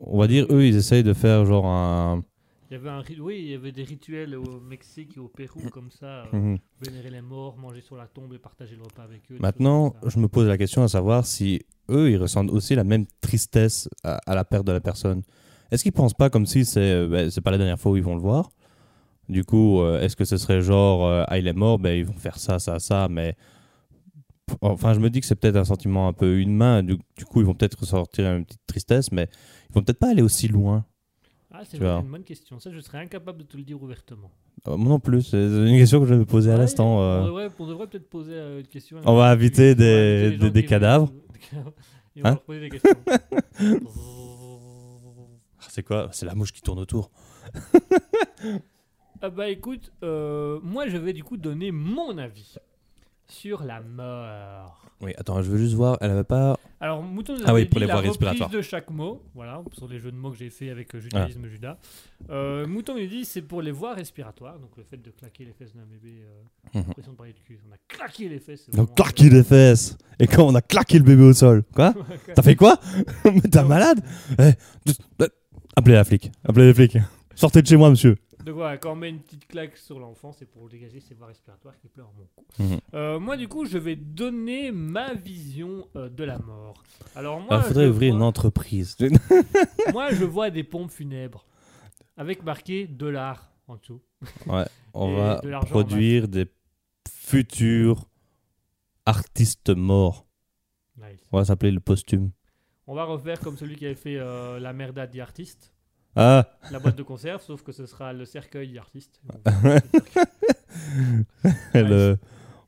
Speaker 2: On va dire, eux, ils essayent de faire genre un
Speaker 1: il y avait un, oui, il y avait des rituels au Mexique et au Pérou comme ça, euh, mhm. vénérer les morts, manger sur la tombe et partager le repas avec eux.
Speaker 2: Maintenant, je me pose la question à savoir si eux, ils ressentent aussi la même tristesse à, la perte de la personne. Est-ce qu'ils pensent pas comme si c'est euh, ben, c'est pas la dernière fois où ils vont le voir? Du coup, euh, est-ce que ce serait genre ah il est mort, ben ils vont faire ça, ça, ça, mais enfin je me dis que c'est peut-être un sentiment un peu humain. Du, du coup, ils vont peut-être ressortir une petite tristesse, mais ils vont peut-être pas aller aussi loin.
Speaker 1: Ah, c'est une bonne question. Ça, je serais incapable de te le dire ouvertement.
Speaker 2: Euh, moi non plus, c'est une question que je vais me poser à l'instant.
Speaker 1: Euh. On, devrait, peut-être poser euh, une question.
Speaker 2: On va inviter des, des, cadavres.
Speaker 1: Et on va hein poser des questions.
Speaker 2: Ah, c'est quoi? C'est la mouche qui tourne autour.
Speaker 1: ah bah écoute, moi je vais du coup donner mon avis sur la mort.
Speaker 2: Oui, attends, je veux juste voir, elle avait pas...
Speaker 1: Alors, Mouton nous ah oui, pour les voies respiratoires. de chaque mot, voilà, sur les jeux de mots que j'ai fait avec euh, Judaïsme ah. Judas. Euh, Mouton nous dit c'est pour les voies respiratoires, donc le fait de claquer les fesses d'un bébé, euh, de parler de cul, on a claqué les fesses.
Speaker 2: On a claqué les fesses Et quand on a claqué le bébé au sol Quoi T'as fait quoi Mais t'es malade eh, Appelez la flic, appelez les flics. Sortez de chez moi, monsieur.
Speaker 1: Donc voilà, quand on met une petite claque sur l'enfant, c'est pour dégager ses voies respiratoires qui pleurent mon cou. Mhm. Euh, moi, du coup, je vais donner ma vision euh, de la mort. Alors, moi.
Speaker 2: Il faudrait ouvrir une entreprise.
Speaker 1: moi, je vois des pompes funèbres avec marqué dollar en dessous.
Speaker 2: Ouais, on va produire des futurs artistes morts. On va s'appeler le posthume.
Speaker 1: On va refaire comme celui qui avait fait euh, La Merda dit artiste.
Speaker 2: Ah.
Speaker 1: La boîte de conserve, sauf que ce sera le cercueil d'artiste.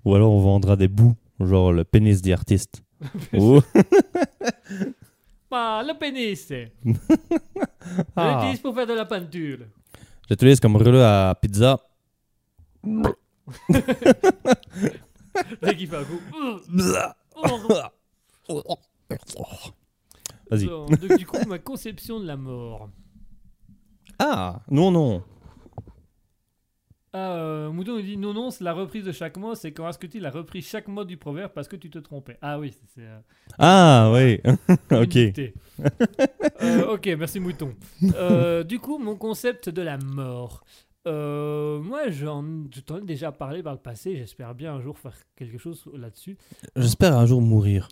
Speaker 2: Ou alors on vendra des bouts, genre le pénis d'artiste. oh.
Speaker 1: bah, le pénis. ah. l'utilise pour faire de la peinture.
Speaker 2: J'utilise comme rouleau à pizza.
Speaker 1: Dès qu'il fait un coup.
Speaker 2: Vas-y.
Speaker 1: Donc, du coup, ma conception de la mort.
Speaker 2: Ah, non, non.
Speaker 1: Ah, euh, Moudon nous dit non, non, c'est la reprise de chaque mot. C'est quand Ascutil a repris chaque mot du proverbe parce que tu te trompais? Ah oui, c'est. Euh,
Speaker 2: ah oui, ok.
Speaker 1: Euh, ok, merci Mouton. Du coup, mon concept de la mort. moi, j'en, je t'en ai déjà parlé par le passé. J'espère bien un jour faire quelque chose là-dessus.
Speaker 2: J'espère un jour mourir.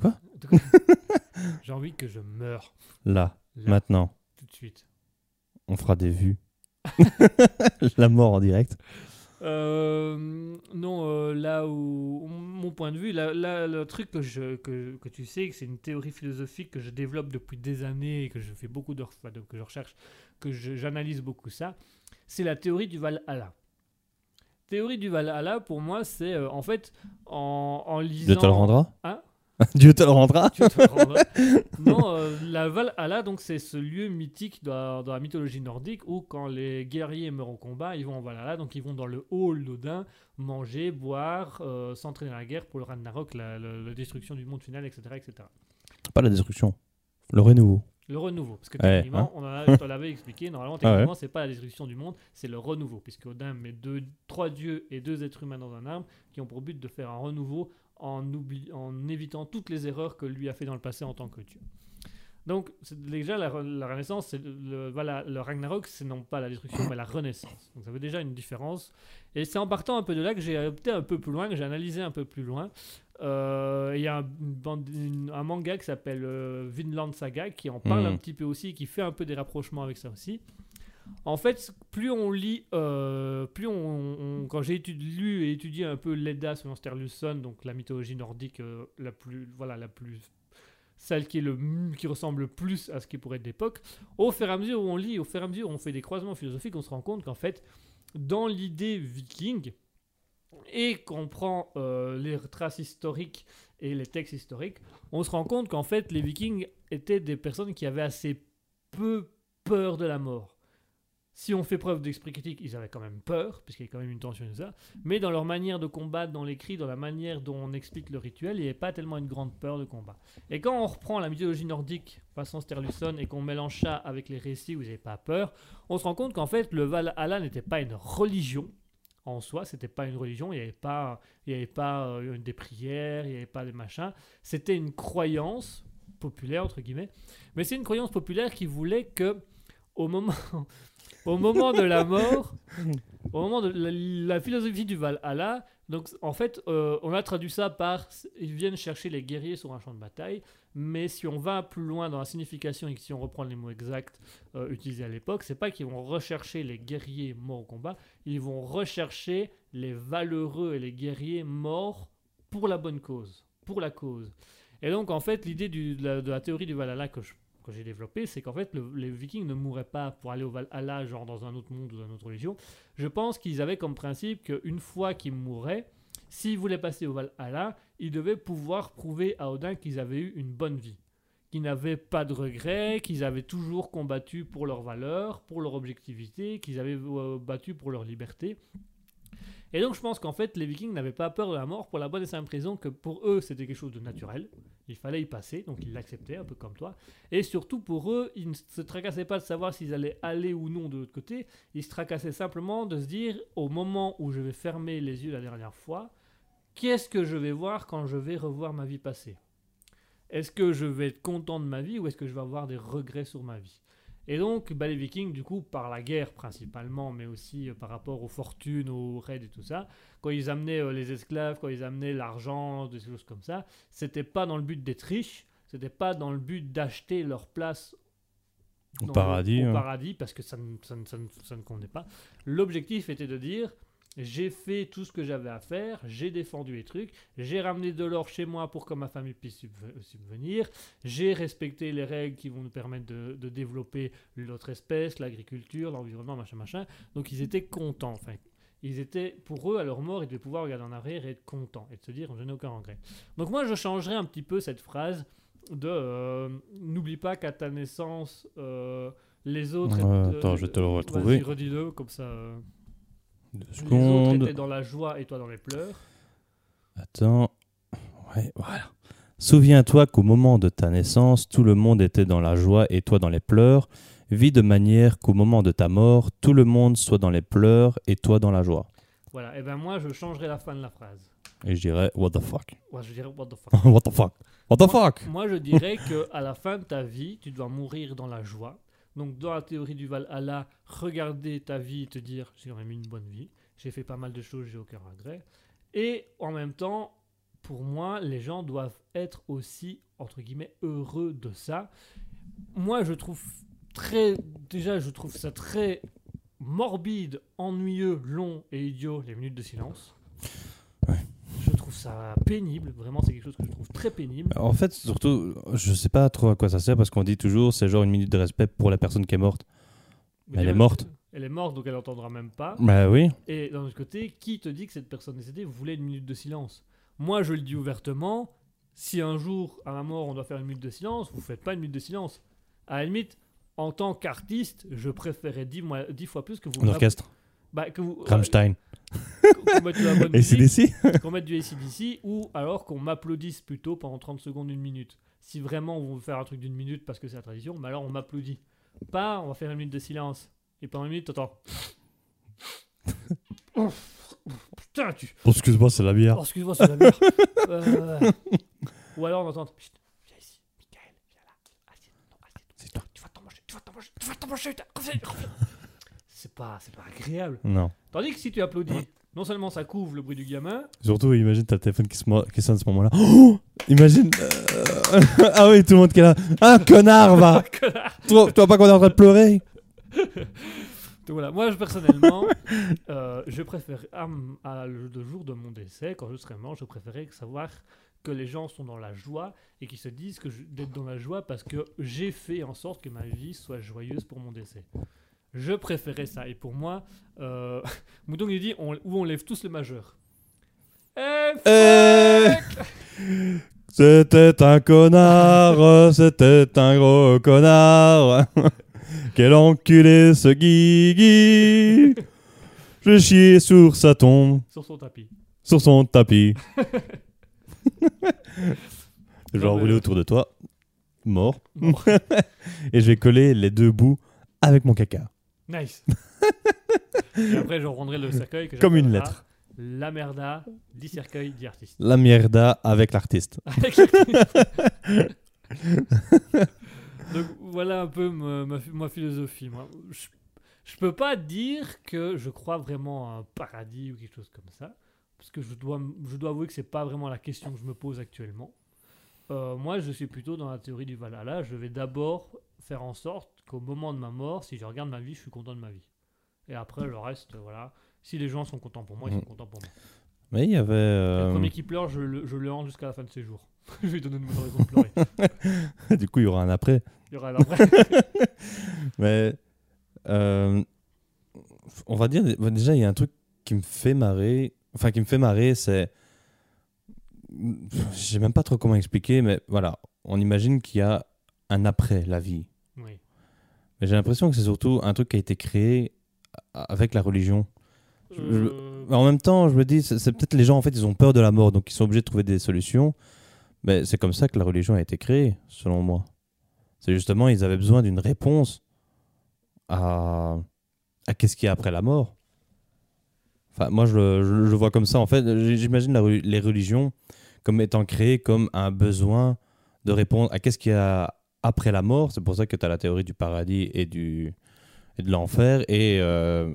Speaker 2: Quoi?
Speaker 1: J'ai envie que je meure.
Speaker 2: Là, maintenant.
Speaker 1: Tout de suite.
Speaker 2: On fera des vues. la mort en direct.
Speaker 1: Euh, non, euh, là où mon point de vue, là, le truc que, je, que, que tu sais, que c'est une théorie philosophique que je développe depuis des années et que je fais beaucoup de, que je recherche, que j'analyse beaucoup ça, c'est la théorie du Valhalla. Théorie du Valhalla, pour moi, c'est euh, en fait en, en lisant.
Speaker 2: Je te le rendra
Speaker 1: hein?
Speaker 2: Dieu te le rendra.
Speaker 1: non, euh, la Valhalla, donc c'est ce lieu mythique dans, la mythologie nordique où quand les guerriers meurent au combat, ils vont en Valhalla, donc ils vont dans le hall d'Odin manger, boire, euh, s'entraîner à la guerre pour le Ragnarok, la, la, destruction du monde final, etc., etc.
Speaker 2: Pas la destruction, le renouveau.
Speaker 1: Le renouveau, parce que techniquement, hein. on, l'avait expliqué, normalement, ah techniquement, c'est pas la destruction du monde, c'est le renouveau, puisque Odin met deux, trois dieux et deux êtres humains dans un arbre qui ont pour but de faire un renouveau en, en évitant toutes les erreurs que lui a fait dans le passé en tant que Dieu. Donc, déjà, la, Renaissance, le, voilà, le Ragnarok, c'est non pas la destruction, mais la Renaissance. Donc, ça fait déjà une différence. Et c'est en partant un peu de là que j'ai opté un peu plus loin, que j'ai analysé un peu plus loin. Euh, il y a un, manga qui s'appelle Vinland Saga qui en parle un hmm. petit peu aussi, qui fait un peu des rapprochements avec ça aussi. En fait, plus on lit, plus on, quand j'ai lu et étudié un peu l'Edda selon Sterlusson, donc la mythologie nordique la plus, voilà, la plus celle qui, est le, qui ressemble le plus à ce qui pourrait être d'époque, au fur et à mesure où on lit, au fur et à mesure où on fait des croisements philosophiques, on se rend compte qu'en fait, dans l'idée viking, et qu'on prend euh, les traces historiques et les textes historiques, on se rend compte qu'en fait, les vikings étaient des personnes qui avaient assez peu peur de la mort si on fait preuve d'esprit critique, ils avaient quand même peur, puisqu'il y a quand même une tension de ça. Mais dans leur manière de combattre, dans l'écrit, dans la manière dont on explique le rituel, il n'y avait pas tellement une grande peur de combat. Et quand on reprend la mythologie nordique, façon Sterlusson, et qu'on mélange ça avec les récits où ils n'avaient pas peur, on se rend compte qu'en fait, le Valhalla n'était pas une religion en soi, c'était pas une religion, il n'y avait pas, il y avait pas euh, des prières, il n'y avait pas des machins. C'était une croyance populaire, entre guillemets. Mais c'est une croyance populaire qui voulait que, au moment, au moment de la mort, au moment de la, philosophie du Valhalla, donc en fait, euh, on a traduit ça par ils viennent chercher les guerriers sur un champ de bataille, mais si on va plus loin dans la signification et si on reprend les mots exacts euh, utilisés à l'époque, c'est pas qu'ils vont rechercher les guerriers morts au combat, ils vont rechercher les valeureux et les guerriers morts pour la bonne cause, pour la cause. Et donc en fait, l'idée de, de la théorie du Valhalla que je que j'ai développé, c'est qu'en fait, les Vikings ne mouraient pas pour aller au Valhalla, genre dans un autre monde ou dans une autre religion. Je pense qu'ils avaient comme principe qu'une fois qu'ils mouraient, s'ils voulaient passer au Valhalla, ils devaient pouvoir prouver à Odin qu'ils avaient eu une bonne vie, qu'ils n'avaient pas de regrets, qu'ils avaient toujours combattu pour leurs valeurs, pour leur objectivité, qu'ils avaient euh, battu pour leur liberté. Et donc je pense qu'en fait les Vikings n'avaient pas peur de la mort pour la bonne et simple raison que pour eux c'était quelque chose de naturel. Il fallait y passer, donc ils l'acceptaient un peu comme toi. Et surtout pour eux, ils ne se tracassaient pas de savoir s'ils allaient aller ou non de l'autre côté. Ils se tracassaient simplement de se dire au moment où je vais fermer les yeux la dernière fois, qu'est-ce que je vais voir quand je vais revoir ma vie passée? Est-ce que je vais être content de ma vie ou est-ce que je vais avoir des regrets sur ma vie? Et donc, bah, les Vikings, du coup, par la guerre principalement, mais aussi euh, par rapport aux fortunes, aux raids et tout ça, quand ils amenaient euh, les esclaves, quand ils amenaient l'argent, des choses comme ça, c'était pas dans le but d'être riches, c'était pas dans le but d'acheter leur place
Speaker 2: au paradis,
Speaker 1: au paradis parce que ça ne, ça, ça, ça ne convenait pas. L'objectif était de dire j'ai fait tout ce que j'avais à faire, j'ai défendu les trucs, j'ai ramené de l'or chez moi pour que ma famille puisse subvenir, j'ai respecté les règles qui vont nous permettre de, développer l'autre espèce, l'agriculture, l'environnement, machin, machin. Donc ils étaient contents, enfin. Ils étaient, pour eux, à leur mort, ils devaient pouvoir regarder en arrière et être contents et de se dire, je n'ai aucun regret. Donc moi, je changerais un petit peu cette phrase de euh, n'oublie pas qu'à ta naissance, euh, les autres.
Speaker 2: attends, je vais te le retrouver.
Speaker 1: redis-le, comme ça. Euh,
Speaker 2: les autres
Speaker 1: étaient dans la joie et toi dans les pleurs.
Speaker 2: Attends. Ouais, voilà. Souviens-toi qu'au moment de ta naissance, tout le monde était dans la joie et toi dans les pleurs. Vis de manière qu'au moment de ta mort, tout le monde soit dans les pleurs et toi dans la joie.
Speaker 1: Voilà, et ben moi je changerai la fin de la phrase.
Speaker 2: Et je dirais What the fuck?
Speaker 1: Ouais, je dirais What the fuck
Speaker 2: What the fuck? What the fuck?
Speaker 1: Moi je dirais que à la fin de ta vie, tu dois mourir dans la joie donc dans la théorie du Valhalla, regarder ta vie et te dire j'ai quand même eu une bonne vie, j'ai fait pas mal de choses, j'ai aucun regret. Et en même temps, pour moi, les gens doivent être aussi, entre guillemets, heureux de ça. Moi, je trouve très... Déjà, je trouve ça très morbide, ennuyeux, long et idiot, les minutes de silence ça pénible. Vraiment, c'est quelque chose que je trouve très pénible.
Speaker 2: En fait, surtout, je sais pas trop à quoi ça sert parce qu'on dit toujours c'est genre une minute de respect pour la personne qui est morte. elle est morte.
Speaker 1: Elle est morte, donc elle n'entendra même pas.
Speaker 2: Bah oui.
Speaker 1: Et d'un autre côté, qui te dit que cette personne décédée voulait une minute de silence? Moi, je le dis ouvertement. Si un jour, à ma mort, on doit faire une minute de silence, vous faites pas une minute de silence. À la limite, en tant qu'artiste, je préférais dix, dix fois plus que vous.
Speaker 2: Un orchestre.
Speaker 1: Bah, que vous,
Speaker 2: Rammstein.
Speaker 1: qu'on mette la bonne musique, qu'on mette du ACDC, ou alors qu'on m'applaudisse plutôt pendant 30 secondes, une minute. Si vraiment on veut faire un truc d'une minute parce que c'est la tradition, mais alors on m'applaudit. Pas, on va faire une minute de silence. Et pendant une minute, t'entends. putain, tu.
Speaker 2: Oh, excuse-moi, c'est la bière.
Speaker 1: Oh, excuse-moi, c'est la bière. euh... Ou alors on entend. Chut, viens ici, Michael, viens là. Assieds, non, assieds. C'est toi. Tu vas t'en manger, tu vas t'en manger, tu vas t'en manger, c'est pas, c'est pas agréable.
Speaker 2: Non.
Speaker 1: Tandis que si tu applaudis, non seulement ça couvre le bruit du gamin.
Speaker 2: Surtout, imagine, t'as le téléphone qui, se qui sonne à ce moment-là. Oh imagine. Euh, ah oui, tout le monde qui est là. Un connard, va Tu vois pas qu'on est en train de pleurer
Speaker 1: Donc voilà, moi personnellement, euh, je préfère, à, le jour de mon décès, quand je serai mort, je préférais savoir que les gens sont dans la joie et qu'ils se disent que d'être dans la joie parce que j'ai fait en sorte que ma vie soit joyeuse pour mon décès. Je préférais ça. Et pour moi, euh, Moudon il dit on, où on lève tous le majeur. Eh,
Speaker 2: eh C'était un connard, c'était un gros connard. Quel enculé ce Guigui Je chier sur sa tombe.
Speaker 1: Sur son tapis.
Speaker 2: Sur son tapis. je vais enrouler autour de toi. Mort. Et je vais coller les deux bouts avec mon caca.
Speaker 1: Nice. Et après, je rendrai le cercueil. Que
Speaker 2: Comme une lettre.
Speaker 1: La merda, dit cercueil, dit artiste.
Speaker 2: La merda avec l'artiste.
Speaker 1: Donc voilà un peu ma, philosophie. Moi. Je, je peux pas dire que je crois vraiment à un paradis ou quelque chose comme ça. Parce que je dois, je dois avouer que c'est pas vraiment la question que je me pose actuellement. Euh, moi, je suis plutôt dans la théorie du Valhalla. Je vais d'abord faire en sorte qu'au moment de ma mort, si je regarde ma vie, je suis content de ma vie. Et après, le reste, voilà. Si les gens sont contents pour moi, ils sont mm. contents pour moi.
Speaker 2: Mais il y avait. Le
Speaker 1: euh, premier qui pleure, je le, je le rends jusqu'à la fin de ses jours. je vais lui donner une bonne raison de pleurer.
Speaker 2: du coup, il y aura un après.
Speaker 1: Il y aura un après.
Speaker 2: Mais. Euh, on va dire. Déjà, il y a un truc qui me fait marrer. Enfin, qui me fait marrer, c'est. Je sais même pas trop comment expliquer, mais voilà. On imagine qu'il y a un après la vie. Mais j'ai l'impression que c'est surtout un truc qui a été créé avec la religion. Euh. En même temps, je me dis, c'est peut-être les gens, en fait, ils ont peur de la mort, donc ils sont obligés de trouver des solutions. Mais c'est comme ça que la religion a été créée, selon moi. C'est justement, ils avaient besoin d'une réponse à, à qu'est-ce qu'il y a après la mort. Enfin, moi, je, le vois comme ça. En fait, j'imagine les religions comme étant créées comme un besoin de répondre à qu'est-ce qu'il y a après la mort. C'est pour ça que tu as la théorie du paradis et, du, et de l'enfer. Et euh,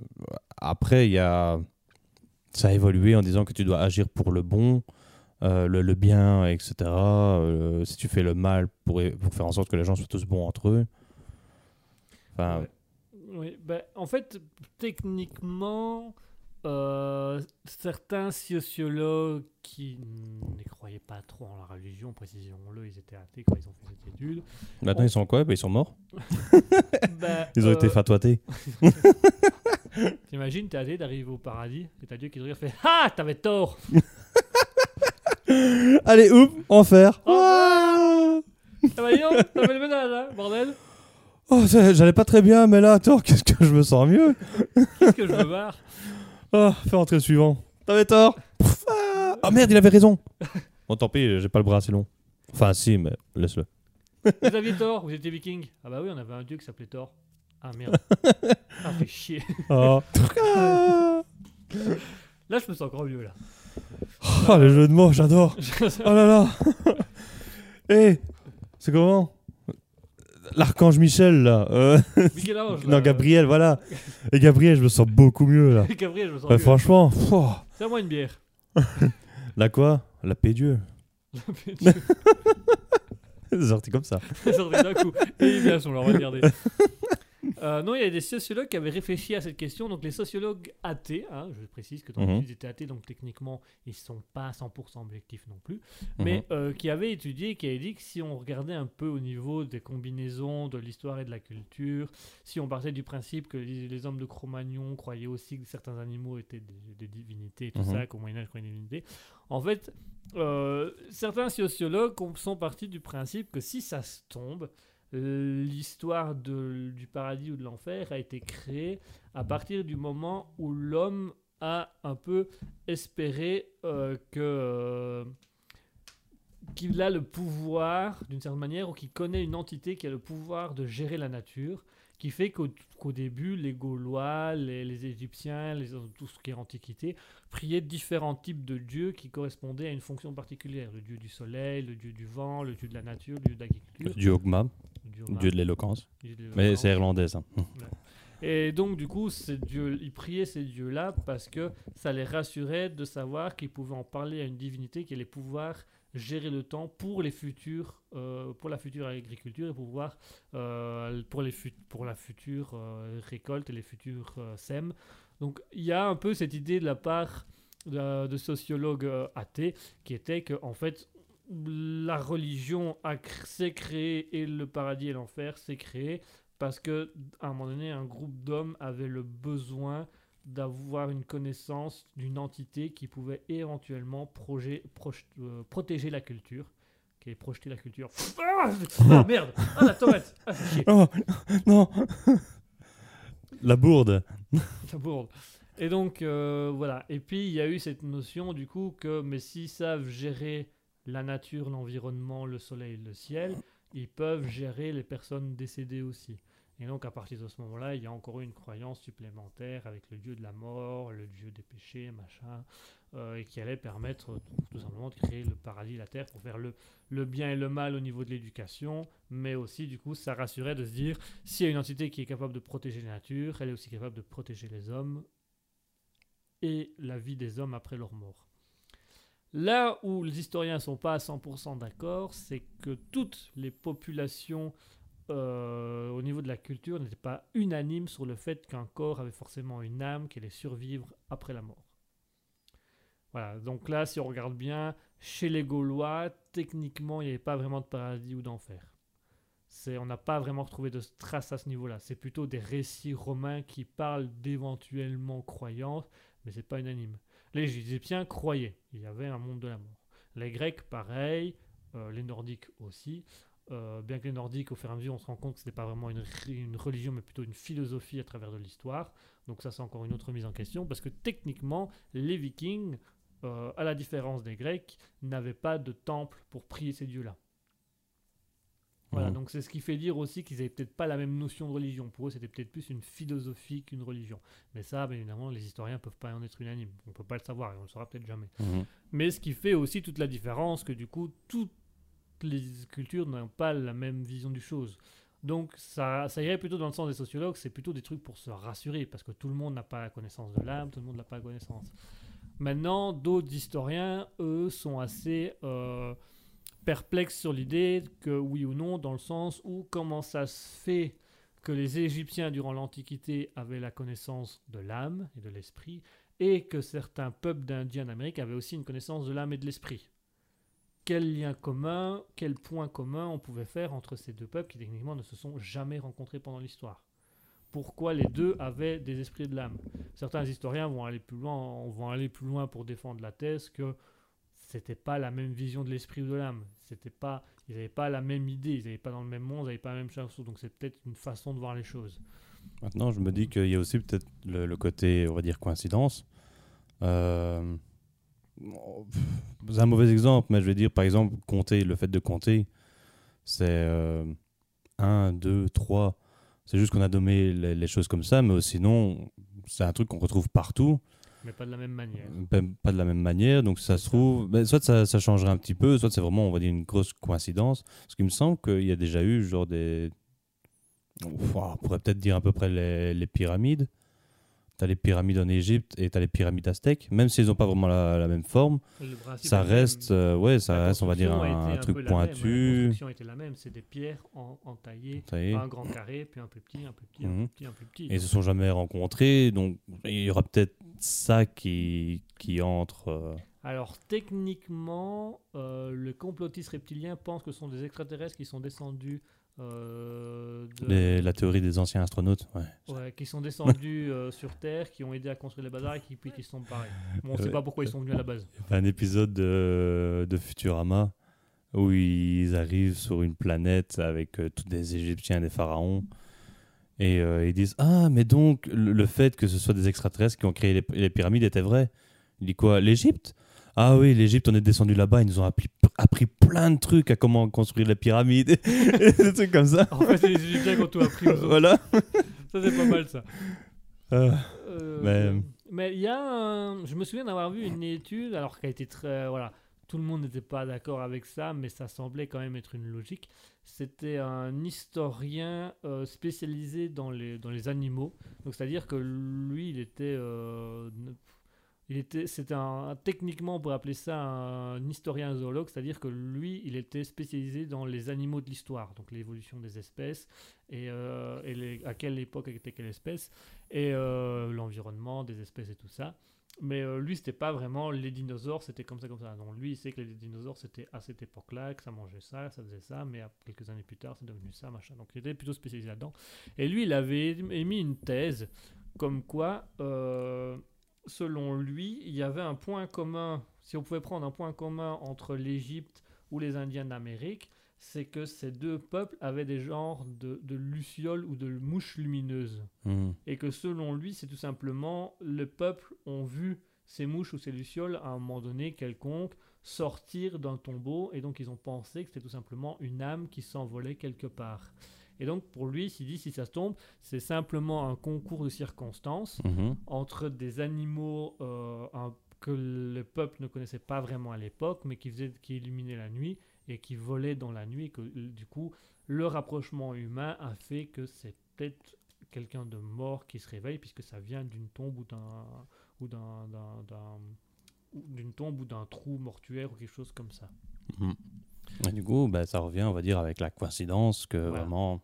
Speaker 2: après, y a... ça a évolué en disant que tu dois agir pour le bon, euh, le, bien, etc. Euh, si tu fais le mal pour, faire en sorte que les gens soient tous bons entre eux.
Speaker 1: Ben, en fait, techniquement, euh, certains sociologues qui ne croyaient pas trop en la religion, précisons-le, ils étaient athées quand ils ont fait cette étude.
Speaker 2: Maintenant, ils sont quoi? Ben, Ils sont morts. Bah, Ils ont été euh, fatouatés.
Speaker 1: T'imagines, t'es athée, d'arriver au paradis, et t'as Dieu qui te regarde fait Ah, t'avais tort.
Speaker 2: Allez, oup, enfer.
Speaker 1: Ça va, t'as fait le ménage, hein, bordel.
Speaker 2: Oh, j'allais pas très bien, mais là, attends, qu'est-ce que je me sens mieux?
Speaker 1: Qu'est-ce que je veux voir?
Speaker 2: Oh, fais rentrer le suivant. T'avais tort. Ah. Oh merde, il avait raison. Bon, tant pis, j'ai pas le bras assez long. Enfin, si, mais laisse-le.
Speaker 1: Vous aviez tort, vous étiez viking. Ah bah oui, on avait un dieu qui s'appelait Thor. Ah merde. ah, fait chier.
Speaker 2: Oh.
Speaker 1: là, je me sens encore mieux, là.
Speaker 2: Oh, le jeu de mots, j'adore. oh là là. Eh, c'est comment? L'archange Michel là. Euh... non, Gabriel, voilà. Et Gabriel, je me sens beaucoup mieux là.
Speaker 1: Gabriel, je me sens mieux.
Speaker 2: Franchement,
Speaker 1: c'est moi une bière.
Speaker 2: la quoi? La paix Dieu. La paix Dieu. c'est sorti comme ça.
Speaker 1: c'est sorti d'un coup. Et bien, on l'a regardé. Euh, non, il y a des sociologues qui avaient réfléchi à cette question. Donc, les sociologues athées, hein, je précise que dans mhm. ils étaient athées, donc techniquement, ils ne sont pas 100% objectifs non plus, mais mhm. euh, qui avaient étudié, qui avaient dit que si on regardait un peu au niveau des combinaisons de l'histoire et de la culture, si on partait du principe que les, hommes de Cro-Magnon croyaient aussi que certains animaux étaient des, divinités et tout mhm. ça, qu'au Moyen-Âge, croyaient des divinités, en fait, euh, certains sociologues sont partis du principe que si ça se tombe, l'histoire du paradis ou de l'enfer a été créée à partir du moment où l'homme a un peu espéré euh, euh, qu'il a le pouvoir d'une certaine manière ou qu'il connaît une entité qui a le pouvoir de gérer la nature qui fait qu'au début, les Gaulois, les, Égyptiens, les, tout ce qui est antiquité, priaient différents types de dieux qui correspondaient à une fonction particulière. Le dieu du soleil, le dieu du vent, le dieu de la nature, le dieu de l'agriculture.
Speaker 2: Le dieu Ogma, le dieu de l'éloquence. Mais c'est irlandais, ça.
Speaker 1: Et donc, du coup, ces dieux, ils priaient ces dieux-là parce que ça les rassurait de savoir qu'ils pouvaient en parler à une divinité qui allait pouvoir gérer le temps pour les futurs, euh, pour la future agriculture et pouvoir euh, pour les pour la future euh, récolte et les futurs sèmes. Donc il y a un peu cette idée de la part de, sociologues athées qui était que en fait la religion s'est créée et le paradis et l'enfer s'est créé parce que à un moment donné un groupe d'hommes avait le besoin d'avoir une connaissance d'une entité qui pouvait éventuellement euh, protéger la culture. Qui est projeter la culture. Ah, ah, merde Ah la tomate ah,
Speaker 2: oh, Non La bourde
Speaker 1: La bourde. Et donc, euh, voilà. Et puis, il y a eu cette notion, du coup, que, mais s'ils savent gérer la nature, l'environnement, le soleil, le ciel, ils peuvent gérer les personnes décédées aussi. Et donc à partir de ce moment-là, il y a encore une croyance supplémentaire avec le dieu de la mort, le dieu des péchés, machin, euh, et qui allait permettre tout, simplement de créer le paradis, la terre, pour faire le, le bien et le mal au niveau de l'éducation, mais aussi du coup ça rassurait de se dire, s'il y a une entité qui est capable de protéger la nature, elle est aussi capable de protéger les hommes et la vie des hommes après leur mort. Là où les historiens ne sont pas à 100% d'accord, c'est que toutes les populations euh, au niveau de la culture, n'était pas unanime sur le fait qu'un corps avait forcément une âme qui allait survivre après la mort. Voilà, donc là, si on regarde bien, chez les Gaulois, techniquement, il n'y avait pas vraiment de paradis ou d'enfer. on n'a pas vraiment retrouvé de traces à ce niveau-là. C'est plutôt des récits romains qui parlent d'éventuellement croyances, mais c'est pas unanime. Les Égyptiens croyaient, il y avait un monde de la mort. Les Grecs, pareil, euh, les Nordiques aussi. Euh, bien que les Nordiques, au fur et à mesure, on se rend compte que ce n'était pas vraiment une, une, religion, mais plutôt une philosophie à travers de l'histoire. Donc ça, c'est encore une autre mise en question, parce que techniquement, les Vikings, euh, à la différence des Grecs, n'avaient pas de temple pour prier ces dieux-là. Voilà, donc c'est ce qui fait dire aussi qu'ils n'avaient peut-être pas la même notion de religion. Pour eux, c'était peut-être plus une philosophie qu'une religion. Mais ça, bien évidemment, les historiens ne peuvent pas en être unanimes. On ne peut pas le savoir et on ne le saura peut-être jamais. Mhm. Mais ce qui fait aussi toute la différence, que du coup, tout les cultures n'ont pas la même vision du chose. Donc ça, ça irait plutôt dans le sens des sociologues, c'est plutôt des trucs pour se rassurer, parce que tout le monde n'a pas la connaissance de l'âme, tout le monde n'a pas la connaissance. Maintenant, d'autres historiens, eux, sont assez euh, perplexes sur l'idée que oui ou non, dans le sens où comment ça se fait que les Égyptiens, durant l'Antiquité, avaient la connaissance de l'âme et de l'esprit, et que certains peuples d'Indiens d'Amérique avaient aussi une connaissance de l'âme et de l'esprit quel lien commun, quel point commun on pouvait faire entre ces deux peuples qui techniquement ne se sont jamais rencontrés pendant l'histoire. Pourquoi les deux avaient des esprits de l'âme? Certains historiens vont aller plus loin, vont aller plus loin pour défendre la thèse que c'était pas la même vision de l'esprit ou de l'âme. C'était pas, ils n'avaient pas la même idée, ils n'avaient pas dans le même monde, ils n'avaient pas la même chose. Donc c'est peut-être une façon de voir les choses.
Speaker 2: Maintenant, je me dis qu'il y a aussi peut-être le, le, côté, on va dire, coïncidence. Euh, c'est un mauvais exemple, mais je vais dire, par exemple, compter, le fait de compter, c'est 1, 2, 3. C'est juste qu'on a nommé les, choses comme ça, mais sinon, c'est un truc qu'on retrouve partout.
Speaker 1: Mais pas de la même manière.
Speaker 2: Pas, de la même manière, donc ça se trouve, ben, soit ça, ça, changerait un petit peu, soit c'est vraiment, on va dire, une grosse coïncidence. Parce qu'il me semble qu'il y a déjà eu, genre, des. on pourrait peut-être dire à peu près les, les pyramides. T'as les pyramides en Égypte et t'as les pyramides aztèques, même s'ils n'ont pas vraiment la, même forme, ça reste, euh, ouais, ça reste, on va dire, un, truc pointu.
Speaker 1: la construction était la même, c'est des pierres entaillées, un grand carré, puis un plus petit, un plus petit, un mhm. plus petit, un plus petit.
Speaker 2: Et ils se sont jamais rencontrés, donc il y aura peut-être ça qui, qui entre. Euh.
Speaker 1: Alors techniquement, euh, le complotiste reptilien pense que ce sont des extraterrestres qui sont descendus
Speaker 2: euh, la théorie des anciens astronautes,
Speaker 1: ouais. qui sont descendus euh, sur Terre, qui ont aidé à construire les bazars et qui, puis qui sont pareils. Bon, on ne sait pas pourquoi ils sont venus à la base.
Speaker 2: Un épisode de, de, Futurama où ils arrivent sur une planète avec euh, tous des Égyptiens, des pharaons. Et ils disent Ah, mais donc le, fait que ce soit des extraterrestres qui ont créé les, les pyramides était vrai? Il dit quoi? L'Égypte? Ah oui, l'Égypte, on est descendu là-bas, ils nous ont appris, appris, plein de trucs à comment construire les pyramides, des trucs comme ça.
Speaker 1: En fait, c'est les Égyptiens qui ont tout appris.
Speaker 2: Voilà.
Speaker 1: ça, c'est pas mal, ça. Ah. Euh, mais il y a Je me souviens d'avoir vu une étude, alors a été très... Voilà, tout le monde n'était pas d'accord avec ça, mais ça semblait quand même être une logique. C'était un historien euh, spécialisé dans les, dans les animaux. Donc c'est-à-dire que lui, il était... Euh, il était, c'était un, techniquement, on pourrait appeler ça un historien zoologue, c'est-à-dire que lui, il était spécialisé dans les animaux de l'histoire, donc l'évolution des espèces, et, euh, à quelle époque était quelle espèce, et l'environnement des espèces et tout ça. Mais euh, lui, c'était pas vraiment les dinosaures, c'était comme ça, comme ça. Non, lui, il sait que les dinosaures, c'était à cette époque-là, que ça mangeait ça, ça faisait ça, mais quelques années plus tard, c'est devenu ça, machin. Donc, il était plutôt spécialisé là-dedans. Et lui, il avait émis une thèse comme quoi, euh, selon lui, il y avait un point commun, si on pouvait prendre un point commun entre l'Égypte ou les Indiens d'Amérique, c'est que ces deux peuples avaient des genres de, lucioles ou de mouches lumineuses. Hmm. Et que selon lui, c'est tout simplement le peuple ont vu ces mouches ou ces lucioles à un moment donné quelconque sortir d'un tombeau et donc ils ont pensé que c'était tout simplement une âme qui s'envolait quelque part. Et donc pour lui, s'il dit si ça se tombe, c'est simplement un concours de circonstances hmm. entre des animaux euh, que le peuple ne connaissait pas vraiment à l'époque, mais qui, faisait, qui illuminaient la nuit et qui volait dans la nuit. Que, du coup, le rapprochement humain a fait que c'est peut-être quelqu'un de mort qui se réveille, puisque ça vient d'une tombe ou d'un ou d'un, d'une tombe ou d'un trou mortuaire ou quelque chose comme ça.
Speaker 2: Du coup, bah, ça revient, on va dire, avec la coïncidence que vraiment.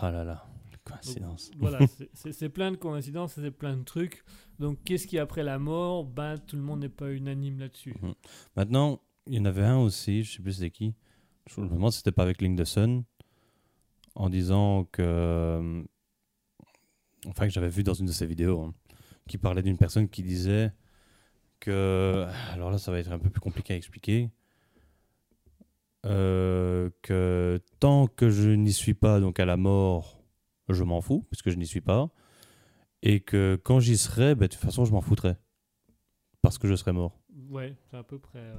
Speaker 2: Ah là là, coïncidence.
Speaker 1: voilà, c'est, plein de coïncidences, c'est plein de trucs. Donc, qu'est-ce qui après la mort Ben, tout le monde n'est pas unanime là-dessus?
Speaker 2: Mhm. Maintenant, il y en avait un aussi, je sais plus c'était qui. Je me demande si c'était pas avec Link the Sun, en disant que. Enfin, que j'avais vu dans une de ses vidéos, hein, qui parlait d'une personne qui disait que. Alors là, ça va être un peu plus compliqué à expliquer. Euh, que tant que je n'y suis pas, donc à la mort, je m'en fous, puisque je n'y suis pas. Et que quand j'y serai, ben, de toute façon, je m'en foutrai. Parce que je serai mort.
Speaker 1: Ouais, c'est à peu près. Euh,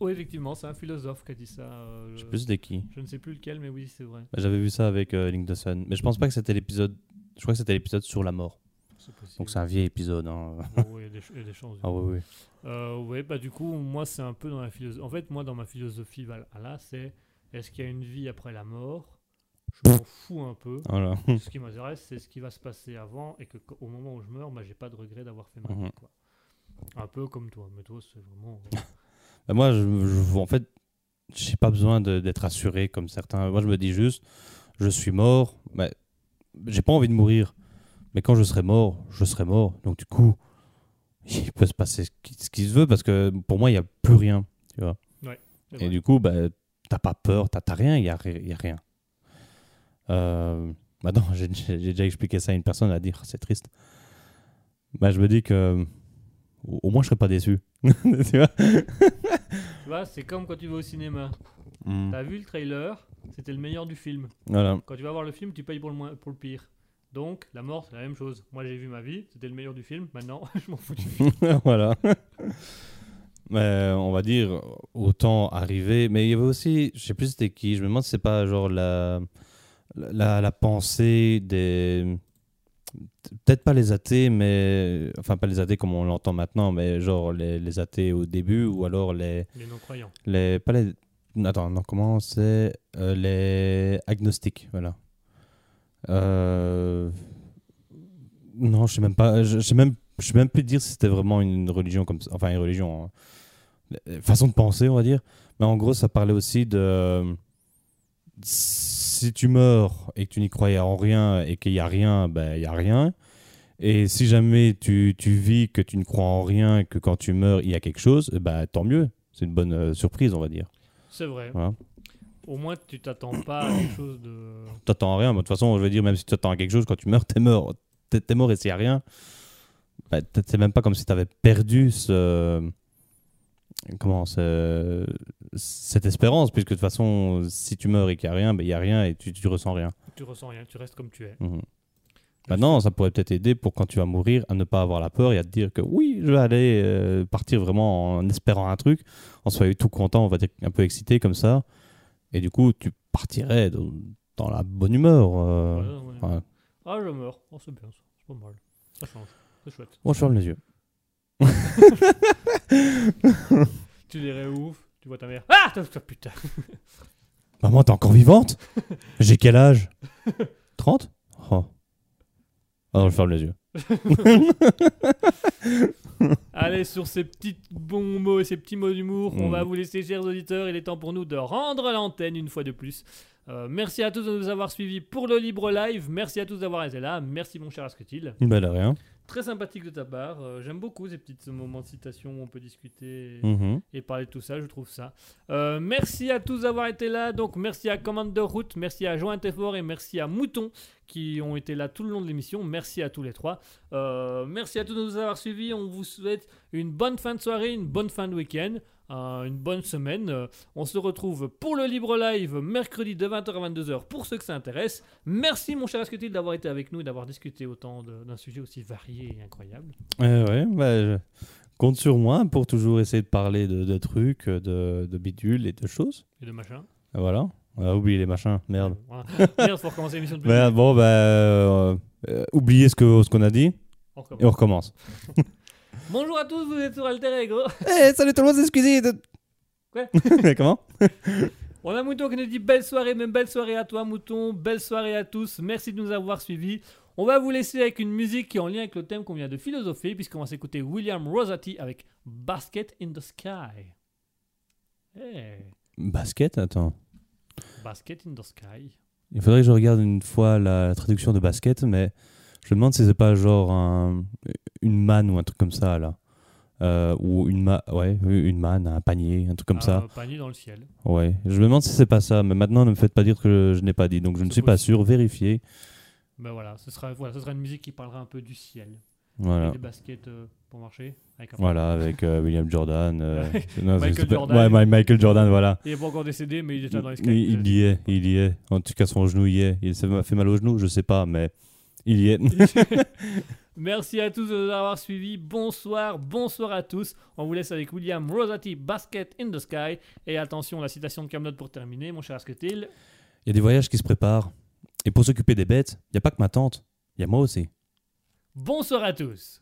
Speaker 1: oui, effectivement, c'est un philosophe qui a dit ça.
Speaker 2: Euh, je sais plus c'était qui.
Speaker 1: Je ne sais plus lequel, mais oui, c'est vrai.
Speaker 2: Bah, j'avais vu ça avec euh, Link the Sun. Mais je pense pas que c'était l'épisode. Je crois que c'était l'épisode sur la mort. Donc c'est un vieil épisode. Hein.
Speaker 1: Oh, oui, il y a des, chances.
Speaker 2: Ah oui, oui.
Speaker 1: Euh, ouais, bah du coup, moi, c'est un peu dans la philosophie. En fait, moi, dans ma philosophie, là, c'est est-ce qu'il y a une vie après la mort? Je m'en fous un peu. Voilà. Ce qui m'intéresse, c'est ce qui va se passer avant et que au moment où je meurs, bah, j'ai pas de regret d'avoir fait ma vie. Mhm. Quoi. Un peu comme toi, mais toi, c'est vraiment.
Speaker 2: Bah, moi, je, je, en fait, j'ai pas besoin d'être assuré comme certains. Moi, je me dis juste, je suis mort, mais j'ai pas envie de mourir. Mais quand je serai mort, je serai mort. Donc, du coup, il peut se passer ce qu'il se veut parce que pour moi, il n'y a plus rien. Tu vois Et du coup, bah, t'as pas peur, t'as rien, il n'y a, y a rien. Euh, bah j'ai déjà expliqué ça à une personne, elle a dit, oh, c'est triste. Bah, je me dis que au moins je serais pas déçu.
Speaker 1: tu vois? C'est comme quand tu vas au cinéma. Hmm. T'as vu le trailer, c'était le meilleur du film.
Speaker 2: Voilà.
Speaker 1: Quand tu vas voir le film, tu payes pour le, pour le pire. Donc, la mort, c'est la même chose. Moi, j'ai vu ma vie, c'était le meilleur du film. Maintenant, je m'en fous du film.
Speaker 2: voilà. Mais on va dire, autant arriver. Mais il y avait aussi, je sais plus c'était qui, je me demande si c'est pas genre la, la, la pensée des peut-être pas les athées, mais enfin pas les athées comme on l'entend maintenant, mais genre les, les, athées au début ou alors les
Speaker 1: les non croyants.
Speaker 2: Les pas les attends non comment c'est euh, les agnostiques voilà. Euh, non je sais même pas je, sais même je sais même plus dire si c'était vraiment une religion comme ça enfin une religion hein. façon de penser on va dire mais en gros ça parlait aussi de si tu meurs et que tu n'y croyais en rien et qu'il n'y a rien, ben il n'y a rien. Et si jamais tu, tu, vis que tu ne crois en rien et que quand tu meurs, il y a quelque chose, ben tant mieux. C'est une bonne euh, surprise, on va dire.
Speaker 1: C'est vrai. Au moins, tu t'attends pas à quelque chose de. Tu
Speaker 2: t'attends à rien. de toute façon, je veux dire, même si tu t'attends à quelque chose, quand tu meurs, t'es mort. T'es es mort et s'il n'y a rien, ben, c'est même pas comme si tu avais perdu ce comment cette espérance, puisque de toute façon, si tu meurs et qu'il n'y a rien, ben, il n'y a rien et tu, tu ressens rien.
Speaker 1: Tu ressens rien, tu restes comme tu es.
Speaker 2: Mhm. Maintenant, ça pourrait peut-être aider pour quand tu vas mourir à ne pas avoir la peur et à te dire que oui, je vais aller euh, partir vraiment en espérant un truc, en soit tout content, on va dire un peu excité comme ça. Et du coup, tu partirais dans, la bonne humeur. Euh,
Speaker 1: ouais, ouais. Ah, je meurs. Oh, c'est bien, ça. c'est pas mal. Ça change. C'est chouette.
Speaker 2: Moi, je ferme les yeux.
Speaker 1: tu dirais ouf, tu vois ta mère. Ah putain
Speaker 2: Maman, t'es encore vivante? J'ai quel âge? 30 Oh. Ah non, je ferme les yeux.
Speaker 1: Allez, sur ces petits bons mots et ces petits mots d'humour, on mm. va vous laisser, chers auditeurs. Il est temps pour nous de rendre l'antenne une fois de plus. Euh, merci à tous de nous avoir suivis pour le Libre Live. Merci à tous d'avoir été là. Merci, mon cher Asketil.
Speaker 2: Bah, de rien.
Speaker 1: Très sympathique de ta part. Euh, j'aime beaucoup ces petits moments de citation où on peut discuter
Speaker 2: mhm.
Speaker 1: et, parler de tout ça. Je trouve ça. Euh, merci à tous d'avoir été là. Donc, merci à Commande de Route, merci à Joint Effort et merci à Mouton qui ont été là tout le long de l'émission. Merci à tous les trois. Euh, merci à tous de nous avoir suivis. On vous souhaite une bonne fin de soirée, une bonne fin de week-end. Une bonne semaine. on se retrouve pour le Libre Live mercredi de 20h à 22h pour ceux que ça intéresse. Merci mon cher Asketil d'avoir été avec nous et d'avoir discuté autant d'un sujet aussi varié et incroyable.
Speaker 2: Euh, ouais, bah, compte sur moi pour toujours essayer de parler de, trucs, de, de, bidules et de choses.
Speaker 1: Et de machins.
Speaker 2: Voilà. On a oublié les machins, merde.
Speaker 1: merde, faut recommencer l'émission de
Speaker 2: merde, Bon, bah, euh, euh, oubliez ce qu'on ce qu'on a dit. et on recommence.
Speaker 1: Bonjour à tous, vous êtes sur Alter Ego.
Speaker 2: Eh, salut tout le monde, c'est Squeezie.
Speaker 1: Quoi
Speaker 2: Comment
Speaker 1: On a Mouton qui nous dit belle soirée, même belle soirée à toi Mouton, belle soirée à tous, merci de nous avoir suivis. On va vous laisser avec une musique qui est en lien avec le thème qu'on vient de philosopher, puisqu'on va s'écouter William Rosati avec Basket in the Sky.
Speaker 2: Basket, attends.
Speaker 1: Basket in the Sky.
Speaker 2: Il faudrait que je regarde une fois la traduction de basket, mais je me demande si c'est pas genre une manne ou un truc comme ça là. Euh, ou une, ma ouais, une manne, un panier, un truc comme ça.
Speaker 1: Un panier dans le ciel.
Speaker 2: Ouais, je me demande si c'est pas ça, mais maintenant ne me faites pas dire que je, n'ai pas dit, donc je ne suis pas sûr, vérifiez.
Speaker 1: Ben voilà, ce sera, voilà, ce sera une musique qui parlera un peu du ciel.
Speaker 2: Voilà.
Speaker 1: des baskets euh, pour marcher.
Speaker 2: Avec voilà, avec euh, William Jordan.
Speaker 1: Michael Jordan.
Speaker 2: Michael Jordan, voilà.
Speaker 1: Il n'est pas encore décédé, mais il est dans les
Speaker 2: il, il, y est, il y est. En tout cas, son genou y est. Il s'est fait mal au genou, je sais pas, mais il y est.
Speaker 1: Merci à tous de nous avoir suivis. Bonsoir, bonsoir à tous. On vous laisse avec William Rosati, Basket in the Sky. Et attention, la citation de Camelot pour terminer, mon cher Asketil.
Speaker 2: Il y a des voyages qui se préparent. Et pour s'occuper des bêtes, il n'y a pas que ma tante, il y a moi aussi.
Speaker 1: Bonsoir à tous.